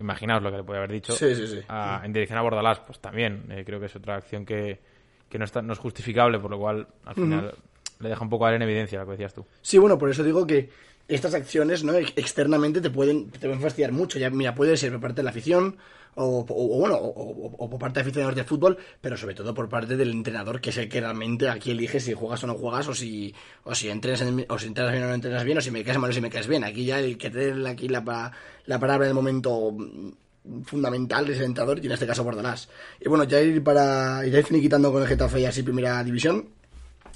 [SPEAKER 2] imaginaos lo que le puede haber dicho. en dirección a Bordalás, pues también. Eh, creo que es otra acción que, que no, está, no es justificable, por lo cual al final le deja un poco a en evidencia lo que decías tú.
[SPEAKER 1] Sí, bueno, por eso digo que estas acciones no externamente te pueden, te pueden fastidiar mucho. Ya, mira, puede ser por parte de la afición, o, bueno, o, por parte de aficionados de fútbol, pero sobre todo por parte del entrenador, que es el que realmente aquí elige si juegas o no juegas, o si, o si entrenas, o si entrenas bien o no entrenas bien, o si me caes mal o si me caes bien. Aquí ya el que tiene aquí la, la palabra del momento fundamental es el entrenador, y en este caso Bordalás. Y bueno, ya ir para ir finiquitando con el Getafe y así primera división.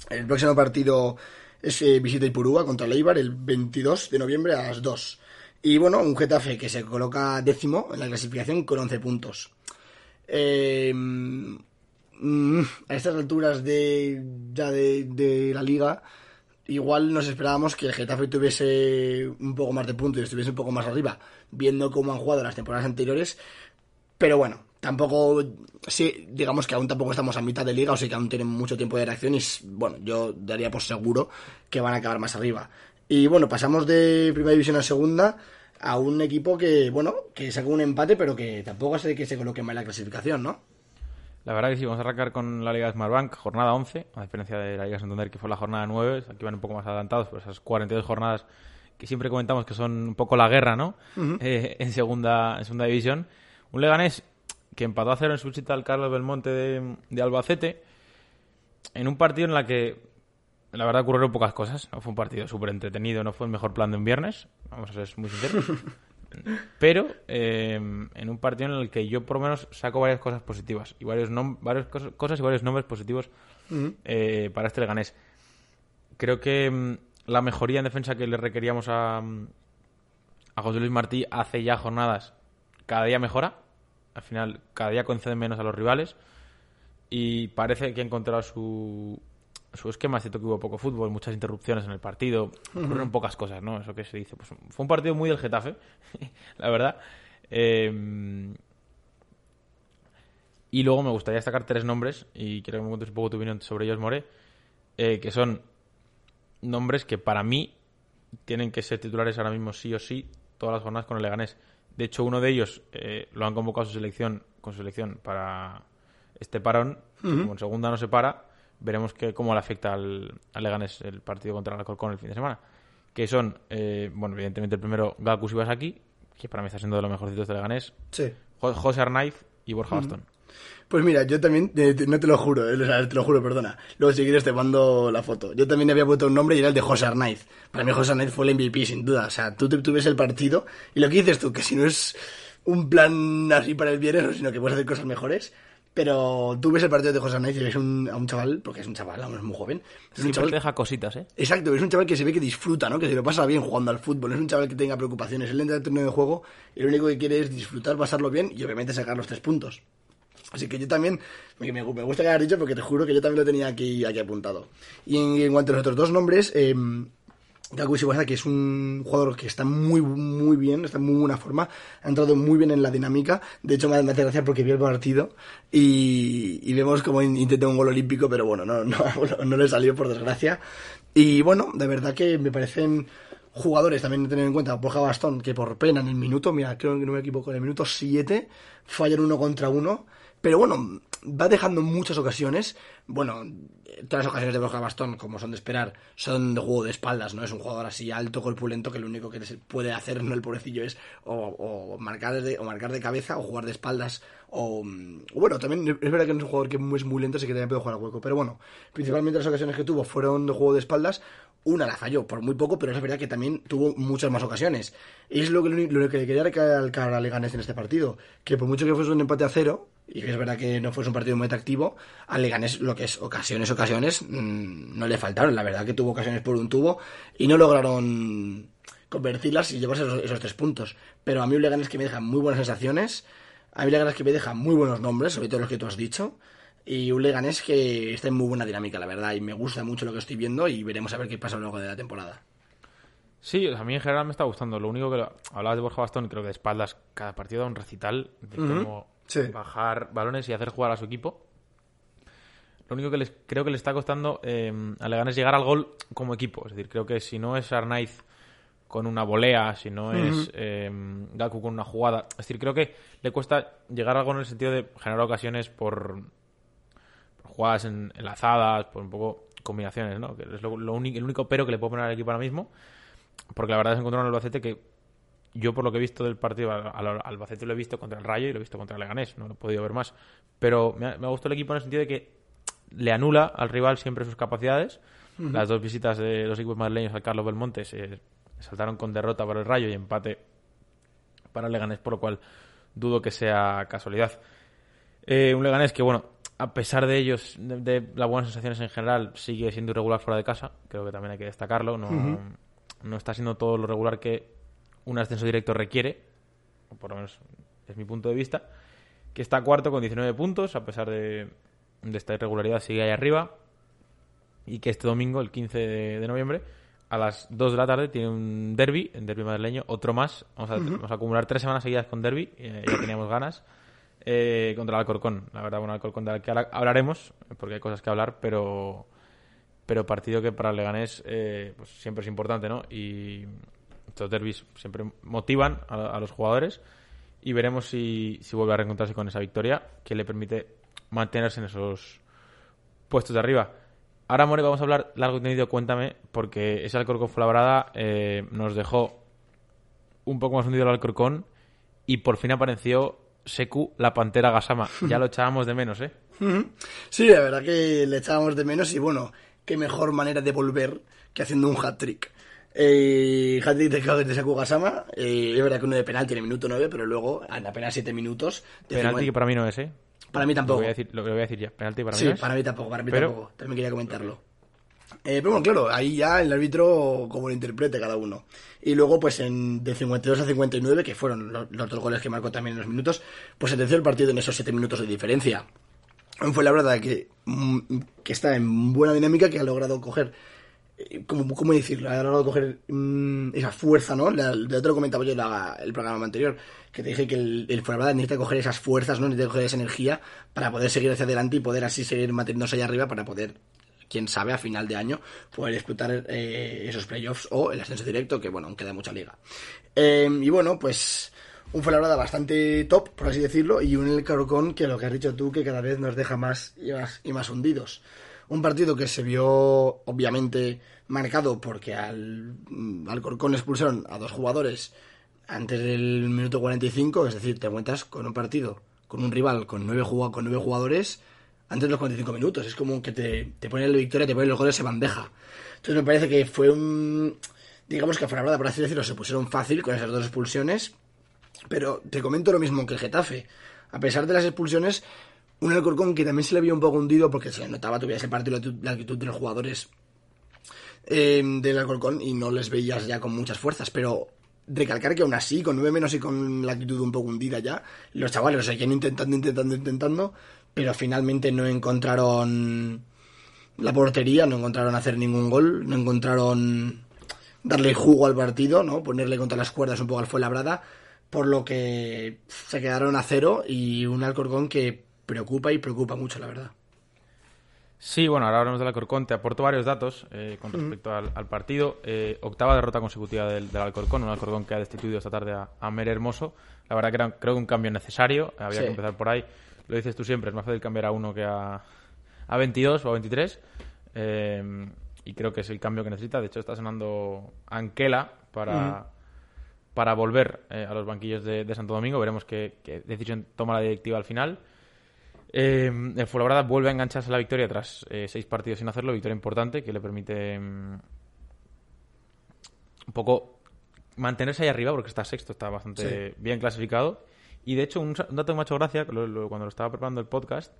[SPEAKER 1] El próximo partido es eh, visita Ipurúa contra Leibar el 22 de noviembre a las 2. Y bueno, un Getafe que se coloca décimo en la clasificación con 11 puntos. Eh, mm, a estas alturas de ya de, la liga, igual nos esperábamos que el Getafe tuviese un poco más de puntos y estuviese un poco más arriba, viendo cómo han jugado las temporadas anteriores. Pero bueno, tampoco, sí, digamos que aún tampoco estamos a mitad de liga, o sea que aún tienen mucho tiempo de reacción y, bueno, yo daría por seguro que van a acabar más arriba. Y bueno, pasamos de primera división a segunda a un equipo que, bueno, que sacó un empate, pero que tampoco hace que se coloque mal la clasificación, ¿no?
[SPEAKER 2] La verdad que sí, vamos a arrancar con la Liga de Smartbank, jornada 11, a diferencia de la Liga Santander, que fue la jornada 9, aquí van un poco más adelantados, pero esas 42 jornadas que siempre comentamos que son un poco la guerra, ¿no? Eh, en, segunda, en segunda división. Un Leganés que empató a cero en su visita al Carlos Belmonte de, de Albacete, en un partido en la que la verdad ocurrieron pocas cosas. No fue un partido súper entretenido, no fue el mejor plan de un viernes, vamos a ser muy sinceros. Pero eh, en un partido en el que yo por lo menos saco varias cosas positivas y varios varias cosas y varios nombres positivos eh, para este Leganés. Creo que mm, la mejoría en defensa que le requeríamos a, mm, a José Luis Martí hace ya jornadas cada día mejora. Al final, cada día concede menos a los rivales y parece que ha encontrado su, su esquema, es cierto que hubo poco fútbol, muchas interrupciones en el partido, fueron pocas cosas, ¿no? Eso que se dice. Pues fue un partido muy del Getafe, la verdad. Eh, y luego me gustaría destacar tres nombres, y quiero que me cuentes un poco tu opinión sobre ellos, More, eh, que son nombres que para mí tienen que ser titulares ahora mismo sí o sí todas las jornadas con el Leganés. De hecho, uno de ellos eh, lo han convocado a su selección, con su selección para este parón, como en segunda no se para, veremos que, cómo le afecta al, al Leganés el partido contra el Alcorcón el fin de semana. Que son, eh, bueno, evidentemente el primero Gaku aquí que para mí está siendo de los mejorcitos de Leganés.
[SPEAKER 1] Sí.
[SPEAKER 2] José Arnaiz y Borja Bastón.
[SPEAKER 1] Pues mira, yo también, eh, no te lo juro, eh, te lo juro, perdona. Luego si quieres te mando la foto. Yo también había puesto un nombre y era el de José Arnaiz. Para mí José Arnaiz fue el MVP, sin duda. O sea, tú, tú ves el partido y lo que dices tú, que si no es un plan así para el viernes, sino que puedes hacer cosas mejores, pero tú ves el partido de José Arnaiz y ves a un chaval, porque es un chaval, aún es muy joven.
[SPEAKER 2] Es un chaval que deja cositas, ¿eh?
[SPEAKER 1] Exacto, es un chaval que se ve que disfruta, ¿no? Que se lo pasa bien jugando al fútbol. Es un chaval que tenga preocupaciones. Él entra al torneo de juego y lo único que quiere es disfrutar, pasarlo bien y obviamente sacar los tres puntos. Así que yo también, me, me, gusta que hayas dicho porque te juro que yo también lo tenía aquí, aquí apuntado. Y en, cuanto a los otros dos nombres, eh, Gaku que es un jugador que está muy, muy bien, está en muy buena forma, ha entrado muy bien en la dinámica. De hecho, me, hace gracia porque vi el partido y, vemos como intentó un gol olímpico, pero bueno, no, no, no le salió por desgracia. Y bueno, de verdad que me parecen jugadores también tener en cuenta Borja Bastón, que por pena en el minuto, mira, creo que no me equivoco, en el minuto 7 fallan uno contra uno pero bueno, va dejando muchas ocasiones. Bueno, todas las ocasiones de Borja Bastón, como son de esperar, son de juego de espaldas, ¿no? Es un jugador así alto, corpulento, que lo único que puede hacer, ¿no? El pobrecillo es o, marcar, de, o marcar de cabeza o jugar de espaldas. O, bueno, también es verdad que no es un jugador que es muy lento, así que también puede jugar al hueco. Pero bueno, principalmente las ocasiones que tuvo fueron de juego de espaldas. Una la falló por muy poco, pero es verdad que también tuvo muchas más ocasiones. Y es lo que, lo que quería recalcar a Leganés en este partido. Que por mucho que fuese un empate a cero, y que es verdad que no fuese un partido muy atractivo, al Leganés lo que es ocasiones, ocasiones, mm, no le faltaron. La verdad que tuvo ocasiones por un tubo y no lograron convertirlas y llevarse esos, tres puntos. Pero a mí un Leganés que me deja muy buenas sensaciones, a mí un Leganés que me deja muy buenos nombres, sobre todo los que tú has dicho, y un Leganés que está en muy buena dinámica, la verdad, y me gusta mucho lo que estoy viendo y veremos a ver qué pasa luego de la temporada.
[SPEAKER 2] Sí, a mí en general me está gustando. Lo único que hablabas de Borja Bastón, creo que de espaldas, cada partido da un recital de cómo bajar balones y hacer jugar a su equipo. Lo único que les, creo que le está costando eh, a Leganés llegar al gol como equipo. Es decir, creo que si no es Arnaiz con una volea, si no es eh, Gaku con una jugada. Es decir, creo que le cuesta llegar al gol en el sentido de generar ocasiones por, jugadas enlazadas, por un poco combinaciones, ¿no? Que es lo, único, el único pero que le puedo poner al equipo ahora mismo. Porque la verdad es encontrar un Albacete que yo por lo que he visto del partido al Albacete lo he visto contra el Rayo y lo he visto contra el Leganés, no lo he podido ver más. Pero me ha, me gustado el equipo en el sentido de que le anula al rival siempre sus capacidades. Las dos visitas de los equipos madrileños al Carlos Belmonte se saltaron con derrota para el Rayo y empate para el Leganés, por lo cual dudo que sea casualidad. Eh, un Leganés que, bueno, a pesar de ellos, de, las buenas sensaciones en general, sigue siendo irregular fuera de casa. Creo que también hay que destacarlo. No, no está siendo todo lo regular que un ascenso directo requiere, o por lo menos es mi punto de vista, que está cuarto con 19 puntos, a pesar de, esta irregularidad, sigue ahí arriba, y que este domingo, el 15 de, noviembre, a las 2 de la tarde tiene un derby, en derby madrileño, otro más. Vamos a, vamos a acumular tres semanas seguidas con derby, eh, ya teníamos ganas. eh, contra el Alcorcón. La verdad, bueno, Alcorcón del que hablaremos, porque hay cosas que hablar, pero pero partido que para el Leganés eh, pues siempre es importante, ¿no? Y estos derbis siempre motivan a, los jugadores y veremos si, si vuelve a reencontrarse con esa victoria que le permite mantenerse en esos puestos de arriba. Ahora, More, vamos a hablar largo y tendido, cuéntame, porque ese Alcorcón Fulabrada eh, nos dejó un poco más hundido el Alcorcón y por fin apareció Seku, la pantera Gasama. Ya lo echábamos de menos, ¿eh?
[SPEAKER 1] Sí, la verdad que le echábamos de menos y bueno, qué mejor manera de volver que haciendo un hat-trick. Eh, hat-trick de, de Seku Gasama. Eh, es verdad que uno de penalti en el minuto 9, pero luego en apenas 7 minutos.
[SPEAKER 2] Penalti que para mí no es, ¿eh?
[SPEAKER 1] Para mí tampoco.
[SPEAKER 2] Lo, voy a decir, lo que voy a decir ya. Penalti para
[SPEAKER 1] mí es. para mí tampoco, para mí tampoco. También quería comentarlo. Eh, pero bueno, claro, ahí ya el árbitro como lo interprete cada uno. Y luego, pues en, de 52 a 59, que fueron los, los, dos goles que marcó también en los minutos, pues sentenció el partido en esos 7 minutos de diferencia. Fue la verdad que, mm, que está en buena dinámica, que ha logrado coger eh, ¿Cómo, ¿cómo, decirlo? Ha logrado coger mmm, esa fuerza, ¿no? La, de otro comentaba yo el programa anterior, que te dije que el, el Fuenlabrada necesita coger esas fuerzas, ¿no? Necesita coger esa energía para poder seguir hacia adelante y poder así seguir manteniéndose allá arriba para poder quién sabe, a final de año poder disputar eh, esos playoffs o el ascenso directo, que bueno, aún queda mucha liga. Eh, y bueno, pues un Fuenlabrada bastante top, por así decirlo, y un El Carocón que lo que has dicho tú, que cada vez nos deja más y más, y más hundidos. Un partido que se vio, obviamente, marcado porque al, al Corcón expulsaron a dos jugadores antes del minuto 45, es decir, te encuentras con un partido, con un rival con nueve, con nueve jugadores antes de los 45 minutos. Es como que te, te ponen la victoria, te ponen los goles en bandeja. Entonces me parece que fue un... Digamos que fuera por así decirlo, se pusieron fácil con esas dos expulsiones. Pero te comento lo mismo que el Getafe. A pesar de las expulsiones, un Alcorcón que también se le había un poco hundido porque se notaba, tuviera ese partido la actitud de los jugadores eh, del Alcorcón y no les veías ya con muchas fuerzas. Pero recalcar que aún así, con nueve menos y con la actitud un poco hundida ya, los chavales lo seguían intentando, intentando, intentando pero finalmente no encontraron la portería, no encontraron hacer ningún gol, no encontraron darle jugo al partido, ¿no? Ponerle contra las cuerdas un poco al fue labrada, por lo que se quedaron a cero y un Alcorcón que preocupa y preocupa mucho, la verdad.
[SPEAKER 2] Sí, bueno, ahora hablamos del Alcorcón. Te aporto varios datos eh, con respecto al, partido. Eh, octava derrota consecutiva del, Alcorcón, un Alcorcón que ha destituido esta tarde a, a Mer Hermoso. La verdad que era, creo que un cambio necesario, había que empezar por ahí lo dices tú siempre, es más fácil cambiar a uno que a, a 22 o a 23. Eh, y creo que es el cambio que necesita. De hecho, está sonando Anquela para, para volver eh, a los banquillos de, Santo Domingo. Veremos qué, decisión toma la directiva al final. Eh, el Fuenlabrada vuelve a engancharse a la victoria tras seis partidos sin hacerlo. Victoria importante que le permite mm, un poco mantenerse ahí arriba porque está sexto, está bastante bien clasificado. Y de hecho, un, dato que me ha hecho gracia cuando lo estaba preparando el podcast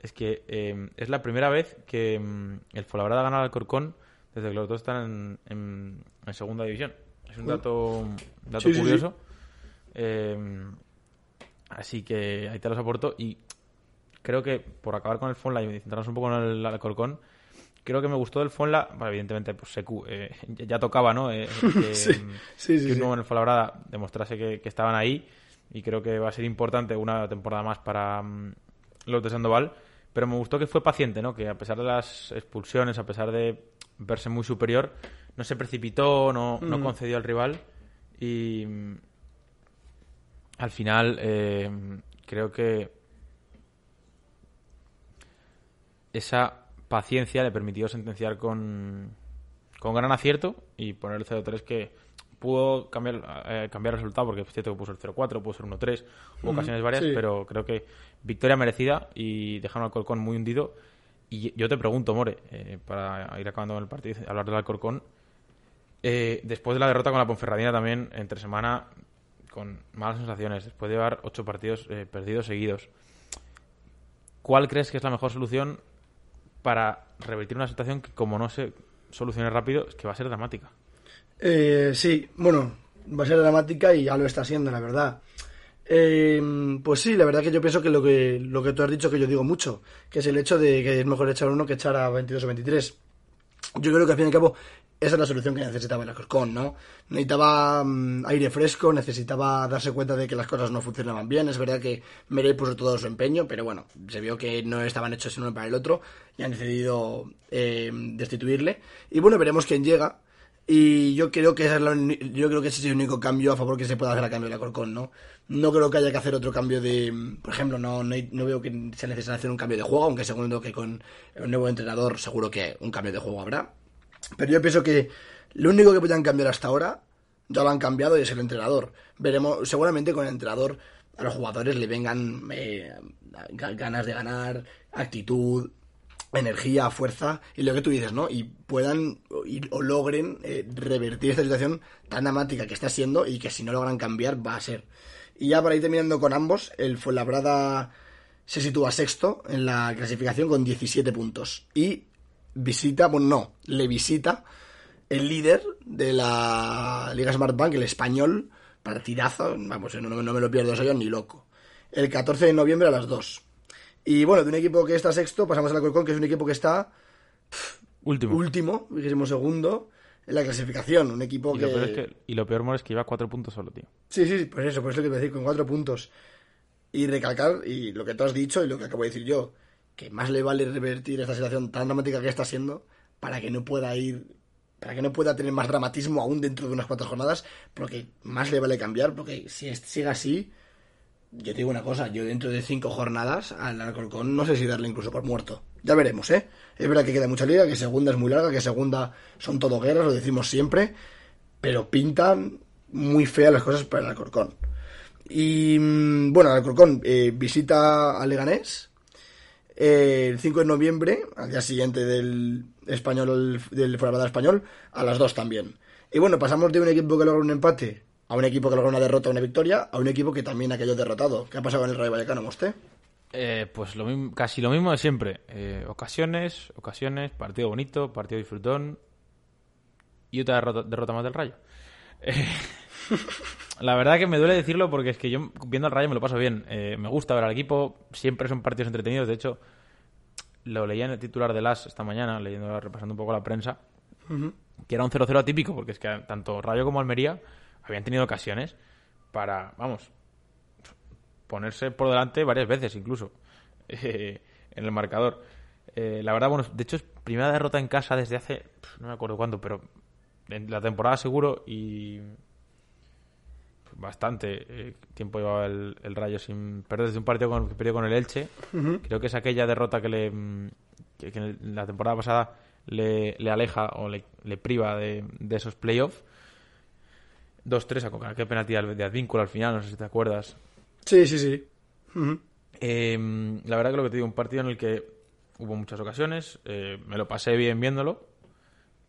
[SPEAKER 2] es que em, es la primera vez que em, el Fuenlabrada gana al Corcón desde que los dos están en, segunda división. Es un dato, dato curioso. Em, así que ahí te los aporto. Y creo que por acabar con el Fonla y centrarnos un poco en el Alcorcón, creo que me gustó del Fonla, evidentemente, pues Secu, eh, ya tocaba, ¿no? Eh, que, sí, sí, que uno en el Fuenlabrada demostrase que, que, estaban ahí y creo que va a ser importante una temporada más para mm, los de Sandoval. Pero me gustó que fue paciente, ¿no? Que a pesar de las expulsiones, a pesar de verse muy superior, no se precipitó, no, no mm. concedió al rival y mm, al final eh, creo que esa paciencia le permitió sentenciar con, con gran acierto y poner el 0-3 que pudo cambiar, eh, cambiar el resultado, porque es cierto que puso el 0-4, pudo ser 1-3, hubo ocasiones varias, pero creo que victoria merecida y dejaron al Alcorcón muy hundido. Y yo te pregunto, More, eh, para ir acabando con el partido, hablar del Alcorcón, eh, después de la derrota con la Ponferradina también, entre semana, con malas sensaciones, después de llevar ocho partidos perdidos seguidos, ¿cuál crees que es la mejor solución para revertir una situación que, como no se solucione rápido, es que va a ser dramática?
[SPEAKER 1] Eh, sí, bueno, va a ser dramática y ya lo está siendo, la verdad. Eh, pues sí, la verdad que yo pienso que lo que lo que tú has dicho que yo digo mucho, que es el hecho de que es mejor echar uno que echar a 22 o 23. Yo creo que al fin y al cabo esa es la solución que necesitaba el Alcorcón, ¿no? Necesitaba mm, aire fresco, necesitaba darse cuenta de que las cosas no funcionaban bien. Es verdad que Merey puso todo su empeño, pero bueno, se vio que no estaban hechos el uno para el otro y han decidido eh, destituirle. Y bueno, veremos quién llega. Y yo creo que esa es la uni- yo creo que ese es el único cambio a favor que se puede hacer a cambio del Alcorcón, ¿no? No creo que haya que hacer otro cambio de, por ejemplo, no, no, no veo que sea necesario hacer un cambio de juego, aunque segundo que con el nuevo entrenador seguro que un cambio de juego habrá. Pero yo pienso que lo único que podían cambiar hasta ahora ya lo han cambiado y es el entrenador. Veremos, seguramente con el entrenador a los jugadores le vengan eh, ga- ganas de ganar, actitud, energía, fuerza y lo que tú dices, ¿no? Y puedan o, logren eh, revertir esta situación tan dramática que está siendo y que si no logran cambiar va a ser. Y ya para ir terminando con ambos, el Fuenlabrada se sitúa sexto en la clasificación con 17 puntos y visita, bueno, no, le visita el líder de la Liga Smart Bank, el español, partidazo, vamos, no, no me lo pierdo, soy yo ni loco. El 14 de noviembre a las 2. Y bueno, de un equipo que está sexto, pasamos al Alcorcón, que es un equipo que está
[SPEAKER 2] Último.
[SPEAKER 1] último, vigésimo segundo, en la clasificación. Un equipo
[SPEAKER 2] y,
[SPEAKER 1] que...
[SPEAKER 2] lo peor es que, y lo peor, Mor, es que lleva cuatro puntos solo, tío.
[SPEAKER 1] Sí, sí, pues eso, pues es lo que te decir, con cuatro puntos. Y recalcar, y lo que tú has dicho y lo que acabo de decir yo, que más le vale revertir esta situación tan dramática que está siendo para que no pueda ir, para que no pueda tener más dramatismo aún dentro de unas cuantas jornadas, porque más le vale cambiar, porque si sigue así, yo te digo una cosa, yo dentro de cinco jornadas al Alcorcón no sé si darle incluso por muerto. Ya veremos, ¿eh? Es verdad que queda mucha liga, que segunda es muy larga, que segunda son todo guerras, lo decimos siempre, pero pintan muy feas las cosas para el Alcorcón. Y mm, bueno, el Alcorcón eh, visita a Leganés eh, el 5 de noviembre, al día siguiente del español del Fuenlabrada español, a las 2 también. Y bueno, pasamos de un equipo que logra un empate a un equipo que logra una derrota o una victoria, a un equipo que también ha caído derrotado. ¿Qué ha pasado con el Rayo Vallecano, Moste?
[SPEAKER 2] Eh, pues lo mismo, casi lo mismo de siempre. Eh, ocasiones, ocasiones, partido bonito, partido disfrutón y otra derrota, derrota más del Rayo. Eh, la verdad que me duele decirlo porque es que yo viendo al Rayo me lo paso bien. Eh, me gusta ver al equipo, siempre son partidos entretenidos. De hecho, lo leía en el titular de las esta mañana, leyendo, repasando un poco la prensa, que era un 0-0 atípico porque es que tanto Rayo como Almería habían tenido ocasiones para, vamos, ponerse por delante varias veces incluso eh, en el marcador. Eh, la verdad, bueno, de hecho es primera derrota en casa desde hace, no me acuerdo cuándo, pero en la temporada seguro y bastante eh, tiempo llevaba el, el Rayo sin perder desde un partido con, que perdió con el Elche. Creo que es aquella derrota que le mm, que, que en la temporada pasada le, le aleja o le, le priva de, de esos playoffs. 2-3 con aquel penalti de Advíncula al final, no sé si te acuerdas.
[SPEAKER 1] Sí, sí, sí.
[SPEAKER 2] Eh, la verdad que lo que te digo, un partido en el que hubo muchas ocasiones, eh, me lo pasé bien viéndolo,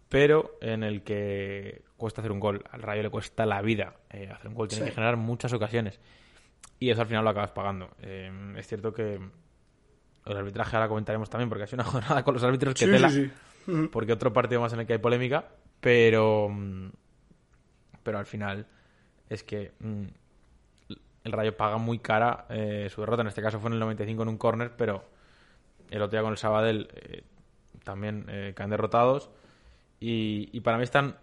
[SPEAKER 2] pero en el que cuesta hacer un gol. Al Rayo le cuesta la vida eh, hacer un gol, tiene
[SPEAKER 1] Sí.
[SPEAKER 2] que generar muchas ocasiones. Y eso al final lo acabas pagando. Eh, es cierto que el arbitraje ahora comentaremos también, porque ha sido una jornada con los árbitros que
[SPEAKER 1] Sí,
[SPEAKER 2] tela,
[SPEAKER 1] sí, sí. Ujú.
[SPEAKER 2] porque otro partido más en el que hay polémica, pero, mm, pero al final es que mm, el Rayo paga muy cara eh, su derrota. En este caso fue en el 95 en un córner, pero el otro día con el Sabadell eh, también eh, caen derrotados. Y, y para mí están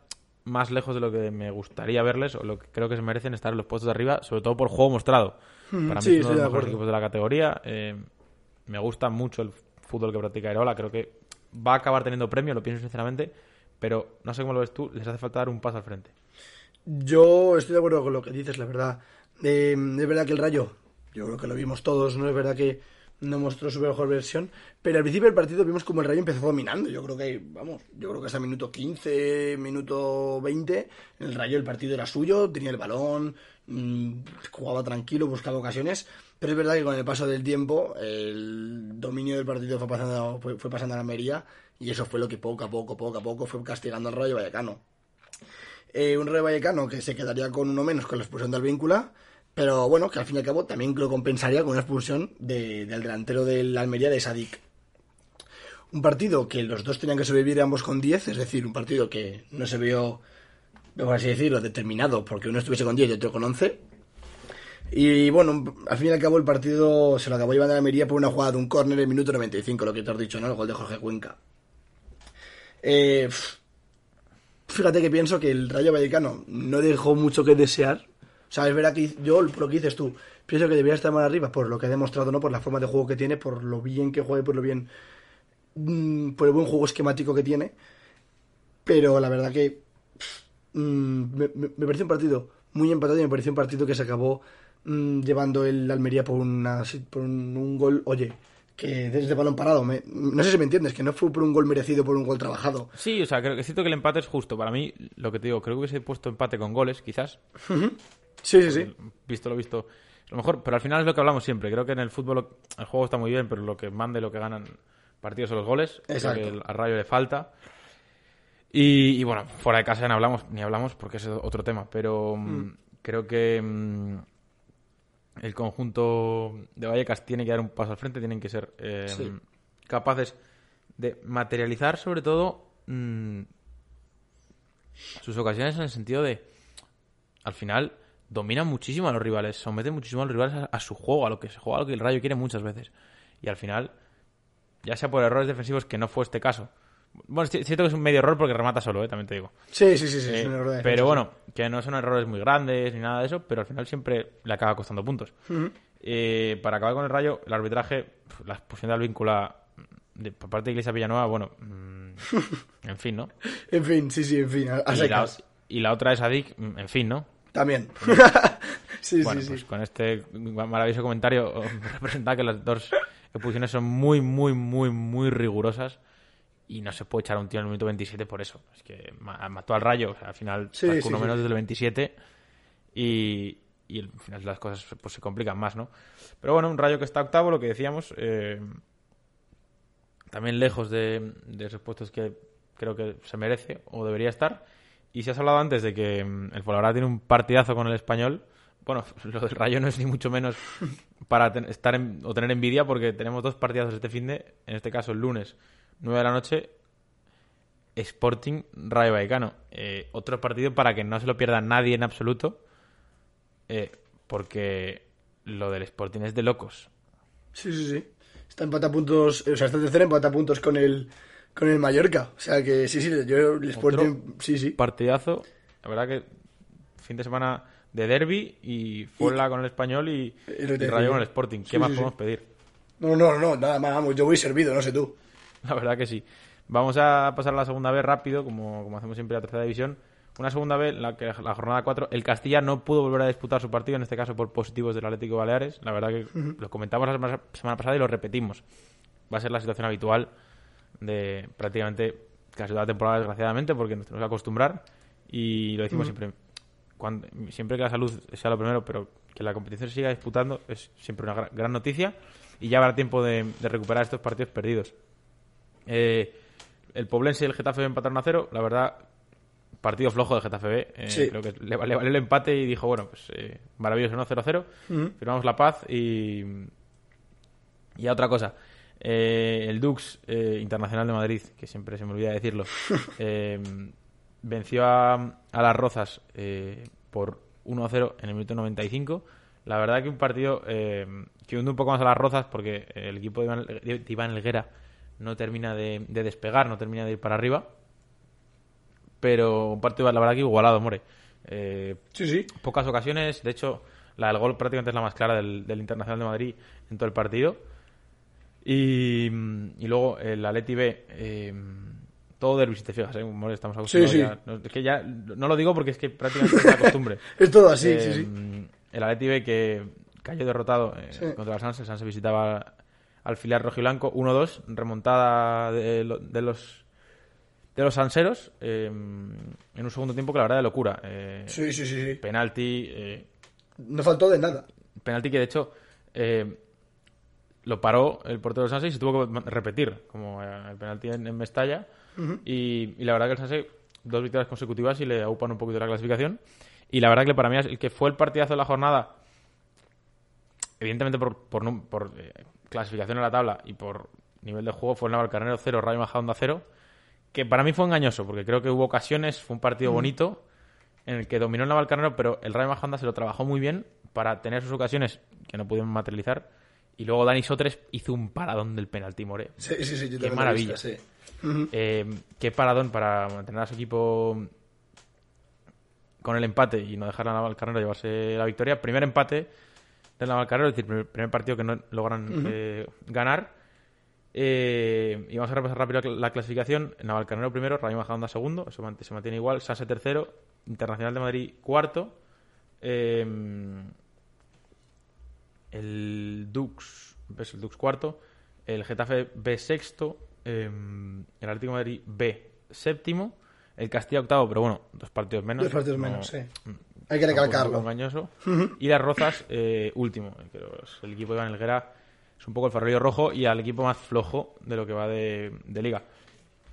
[SPEAKER 2] más lejos de lo que me gustaría verles o lo que creo que se merecen estar en los puestos de arriba, sobre todo por juego mostrado.
[SPEAKER 1] Mm,
[SPEAKER 2] Para mí
[SPEAKER 1] sí,
[SPEAKER 2] es uno de los mejores equipos de la categoría. eh, me gusta mucho el fútbol que practica Erola. Creo que va a acabar teniendo premio, lo pienso sinceramente. Pero no sé cómo lo ves tú, les hace falta dar un paso al frente.
[SPEAKER 1] Yo estoy de acuerdo con lo que dices, la verdad. Eh, es verdad que el Rayo, yo creo que lo vimos todos, ¿no? Es verdad que no mostró su mejor versión, pero al principio del partido vimos como el Rayo empezó dominando. Yo creo que, vamos, yo creo que hasta minuto 15, minuto 20, el Rayo el partido era suyo, tenía el balón, mm, jugaba tranquilo, buscaba ocasiones, pero es verdad que con el paso del tiempo el dominio del partido fue pasando, fue pasando a la Almería y eso fue lo que poco a poco, poco a poco fue castigando al Rayo Vallecano. Eh, un Rayo Vallecano que se quedaría con uno menos con la expulsión del víncula, pero bueno, que al fin y al cabo también lo compensaría con una expulsión de- del delantero del Almería de Sadik. Un partido que los dos tenían que sobrevivir ambos con 10, es decir, un partido que no se vio, por así decirlo, determinado porque uno estuviese con 10 y otro con 11. Y bueno, al fin y al cabo el partido se lo acabó llevando a Almería por una jugada de un córner en el minuto 95, lo que te has dicho, ¿no? El gol de Jorge Cuenca. Eh, fíjate que pienso que el Rayo Vallecano no dejó mucho que desear. O sea, es verdad que yo, lo que dices tú, pienso que debería estar más arriba por lo que ha demostrado, ¿no? Por la forma de juego que tiene, por lo bien que juega y por lo bien. mm, por el buen juego esquemático que tiene. Pero la verdad que. mm, me, me- pareció un partido muy empatado y me pareció un partido que se acabó mm, llevando el Almería por, una, por un gol. Oye, que desde balón parado. me- no sé si me entiendes, que no fue por un gol merecido, por un gol trabajado.
[SPEAKER 2] Sí, o sea, creo que siento que el empate es justo. Para mí, lo que te digo, creo que hubiese puesto empate con goles, quizás.
[SPEAKER 1] Sí, sí, sí.
[SPEAKER 2] Visto lo visto. Lo mejor, pero al final es lo que hablamos siempre. Creo que en el fútbol el juego está muy bien, pero lo que manda y lo que ganan partidos son los goles. Creo
[SPEAKER 1] Exacto.
[SPEAKER 2] que al Rayo le falta. Y, y bueno, fuera de casa ya no hablamos, ni hablamos porque es otro tema. Pero mm, creo que mm, el conjunto de Vallecas tiene que dar un paso al frente, tienen que ser eh,
[SPEAKER 1] Sí.
[SPEAKER 2] capaces de materializar sobre todo mm, sus ocasiones en el sentido de al final dominan muchísimo a los rivales, someten muchísimo a los rivales a, a su juego, a lo que se juega, a lo que el Rayo quiere muchas veces. Y al final, ya sea por errores defensivos, que no fue este caso. Bueno, es cierto que es un medio error porque remata solo, eh, también te digo.
[SPEAKER 1] Sí, sí, sí, sí,
[SPEAKER 2] Eh, pero bueno, que no son errores muy grandes ni nada de eso, pero al final siempre le acaba costando puntos. Eh, para acabar con el Rayo, el arbitraje, la expulsión de Alvíncula de, por parte de Iglesia Villanueva, bueno, mm, en fin, ¿no?
[SPEAKER 1] En fin, sí, sí, en fin, a, a
[SPEAKER 2] Y la,
[SPEAKER 1] secas.
[SPEAKER 2] y la otra es Adik, mm, en fin, ¿no?
[SPEAKER 1] También. sí,
[SPEAKER 2] Bueno,
[SPEAKER 1] sí,
[SPEAKER 2] pues
[SPEAKER 1] sí.
[SPEAKER 2] con este maravilloso comentario representa que las dos expulsiones son muy, muy, muy, muy rigurosas y no se puede echar a un tío en el minuto 27 por eso. Es que ma- mató al Rayo, o sea, al final
[SPEAKER 1] Sí, sí,
[SPEAKER 2] uno
[SPEAKER 1] sí.
[SPEAKER 2] menos desde el 27 y, y al final las cosas pues, se complican más, ¿no? Pero bueno, un Rayo que está octavo, lo que decíamos, eh, también lejos de, de esos puestos que creo que se merece o debería estar. Y si has hablado antes de que mm, el Fuenlabrada tiene un partidazo con el español, bueno, lo del Rayo no es ni mucho menos para ten- estar en- o tener envidia porque tenemos dos partidazos este fin de, en este caso el lunes, 9 de la noche, Sporting Rayo Vallecano. Eh, otro partido para que no se lo pierda nadie en absoluto, eh, porque lo del Sporting es de locos.
[SPEAKER 1] Sí, sí, sí. Está empata puntos, o sea, está tercero empata puntos con el con el Mallorca. O sea que sí, sí, yo el Sporting, sí, sí.
[SPEAKER 2] partidazo. La verdad que fin de semana de derby y Fuenla con el español y,
[SPEAKER 1] Y
[SPEAKER 2] y Rayo con el Sporting. ¿Qué
[SPEAKER 1] Sí,
[SPEAKER 2] más
[SPEAKER 1] sí,
[SPEAKER 2] podemos
[SPEAKER 1] sí.
[SPEAKER 2] pedir?
[SPEAKER 1] No, no, no, nada más, vamos, yo voy servido, no sé tú.
[SPEAKER 2] La verdad que sí. Vamos a pasar a la segunda vez rápido, como, como hacemos siempre en la tercera división. Una segunda vez, la, que la jornada 4, el Castilla no pudo volver a disputar su partido, en este caso por positivos del Atlético Baleares. La verdad que lo comentamos la semana, semana pasada y lo repetimos. Va a ser la situación habitual de prácticamente casi toda la temporada, desgraciadamente, porque nos tenemos que acostumbrar. Y lo decimos siempre. Cuando, siempre que la salud sea lo primero, pero que la competición se siga disputando es siempre una gra- gran noticia. Y ya habrá tiempo de, de recuperar estos partidos perdidos. Eh, el Poblense y el Getafe empataron a cero. La verdad, partido flojo del Getafe B. Eh,
[SPEAKER 1] Sí.
[SPEAKER 2] Creo que le, le valió el empate y dijo, bueno, pues eh, maravilloso, ¿no? 0-0. Firmamos la paz y... Y a otra cosa. Eh, el Dux eh, Internacional de Madrid, que siempre se me olvida decirlo, venció a, a las Rozas eh, por 1-0 en el minuto 95. La verdad que un partido que hunde un poco más a las Rozas porque el equipo de Iván, de Iván Helguera no termina de, de despegar, no termina de ir para arriba. Pero un partido, la verdad que igualado, more. Eh,
[SPEAKER 1] Sí, sí.
[SPEAKER 2] pocas ocasiones. De hecho, la del gol prácticamente es la más clara del, del Internacional de Madrid en todo el partido. Y, y luego el Atleti B, eh, todo derbi, si te fijas, ¿eh? More, estamos acostumbrados
[SPEAKER 1] Sí, sí.
[SPEAKER 2] ya. No, es que ya no lo digo porque es que prácticamente es la costumbre.
[SPEAKER 1] Es todo así,
[SPEAKER 2] Eh,
[SPEAKER 1] sí, sí.
[SPEAKER 2] El Atleti B que cayó derrotado
[SPEAKER 1] Sí.
[SPEAKER 2] contra el Sanse. El Sanse visitaba al filial rojiblanco 1-2, remontada de, de los de los sanseros eh, en un segundo tiempo que la verdad de locura. Eh,
[SPEAKER 1] Sí, sí, sí, sí.
[SPEAKER 2] Penalti, eh,
[SPEAKER 1] No faltó de nada.
[SPEAKER 2] penalti que de hecho lo paró el portero del Sanse y se tuvo que repetir, como el penalti en, en Mestalla. y, y la verdad que el Sanse, dos victorias consecutivas y le aupan un poquito la clasificación. Y la verdad que para mí el que fue el partidazo de la jornada, evidentemente por, por, num- por, eh, clasificación en la tabla y por nivel de juego, fue el Navalcarnero 0, Rayo Majadahonda 0, que para mí fue engañoso, porque creo que hubo ocasiones, fue un partido bonito, en el que dominó el Navalcarnero, pero el Rayo Majadahonda se lo trabajó muy bien para tener sus ocasiones que no pudieron materializar. Y luego Dani Sotres hizo un paradón del penalti, More.
[SPEAKER 1] Sí, sí, sí. yo
[SPEAKER 2] Qué maravilla.
[SPEAKER 1] visto, sí.
[SPEAKER 2] Eh, qué paradón para mantener a su equipo con el empate y no dejar a Navalcarnero llevarse la victoria. Primer empate del Navalcarnero, es decir, primer, primer partido que no logran eh, ganar. Eh, y vamos a repasar rápido la clasificación. Navalcarnero primero, Rayo Majadahonda segundo, eso se mantiene igual. Sanse tercero, Internacional de Madrid cuarto. eh, el Dux, es el Dux cuarto. El Getafe B sexto. eh, el Atlético de Madrid B séptimo. El Castilla octavo, pero bueno, dos partidos menos.
[SPEAKER 1] Dos partidos
[SPEAKER 2] no-
[SPEAKER 1] menos, sí. Hay que recalcarlo.
[SPEAKER 2] engañoso. Y las Rozas, eh, último. que es el equipo de Iván Helguera es un poco el farolillo rojo y al equipo más flojo de lo que va de, de liga.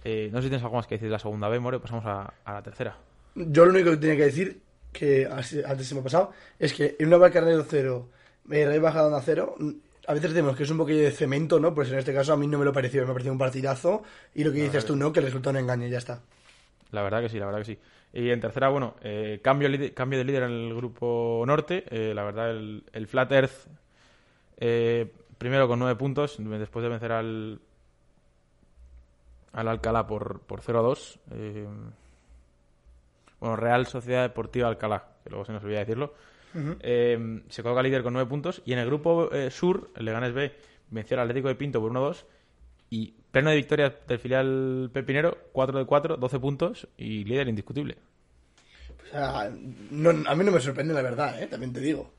[SPEAKER 2] Eh, no sé si tienes algo más que decir de la segunda B, More, pasamos a, a la tercera.
[SPEAKER 1] Yo lo único que tenía que decir, que así- antes se me ha pasado, es que en una Valcarnero 0, eh, Rayo Majadahonda 0, mm, a veces decimos que es un poquillo de cemento, ¿no? Pues en este caso a mí no me lo pareció, me pareció un partidazo. Y lo que dices tú, ¿no? Que el resultado no engañe, ya está.
[SPEAKER 2] La verdad que sí, la verdad que sí. Y en tercera, bueno, eh, cambio, cambio de líder en el grupo norte. Eh, la verdad, el, el Flat Earth, eh, primero con nueve puntos, después de vencer al, al Alcalá por, por 0-2. eh, bueno, Real Sociedad Deportiva Alcalá, que luego se nos olvida decirlo. Eh, se coloca líder con nueve puntos. Y en el grupo sur, el Leganés B venció al Atlético de Pinto por 1-2. Y pleno de victorias del filial pepinero, 4 de 4, 12 puntos y líder indiscutible.
[SPEAKER 1] O sea, no- a mí no me sorprende la verdad, ¿eh? También te digo.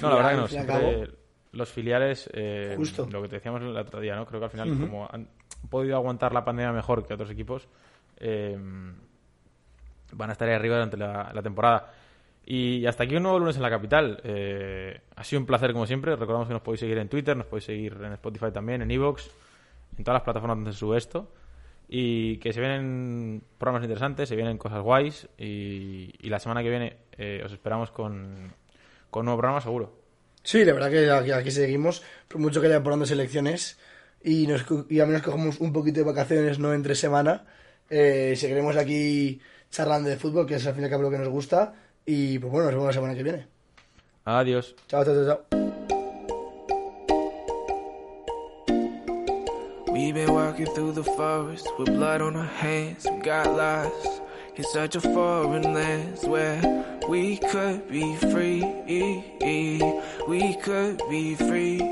[SPEAKER 2] No, la verdad que no. Siempre los filiales, eh,
[SPEAKER 1] Justo.
[SPEAKER 2] lo que te decíamos el otro día, ¿no? Creo que al final, como han podido aguantar la pandemia mejor que otros equipos, eh, van a estar ahí arriba durante la, la temporada. Y hasta aquí un nuevo lunes en la capital. Eh, ha sido un placer como siempre. Recordamos que nos podéis seguir en Twitter, nos podéis seguir en Spotify también, en Evox, en todas las plataformas donde se sube esto. Y que se vienen programas interesantes, se vienen cosas guays. Y, y la semana que viene eh, os esperamos con, con un nuevo programa seguro.
[SPEAKER 1] Sí, la verdad que aquí, aquí seguimos, por mucho que haya por donde elecciones y, nos, y a menos cogemos un poquito de vacaciones, no entre semana, eh, seguiremos aquí charlando de fútbol, que es al fin y al cabo lo que nos gusta, y pues bueno, nos vemos la semana que viene.
[SPEAKER 2] Adiós.
[SPEAKER 1] Chao, chao, chao, chao.
[SPEAKER 3] We've been walking through the forest with blood on our hands. We got lost in such a foreign land where we could be free. We could be free.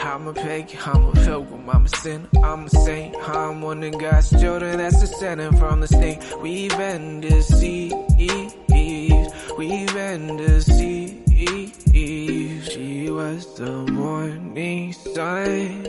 [SPEAKER 3] I'm a pagan, I'm a pilgrim, I'm a sinner, I'm a saint. I'm one of God's children that's descended from the snake. We've been deceived. We've been deceived. She was the morning sun.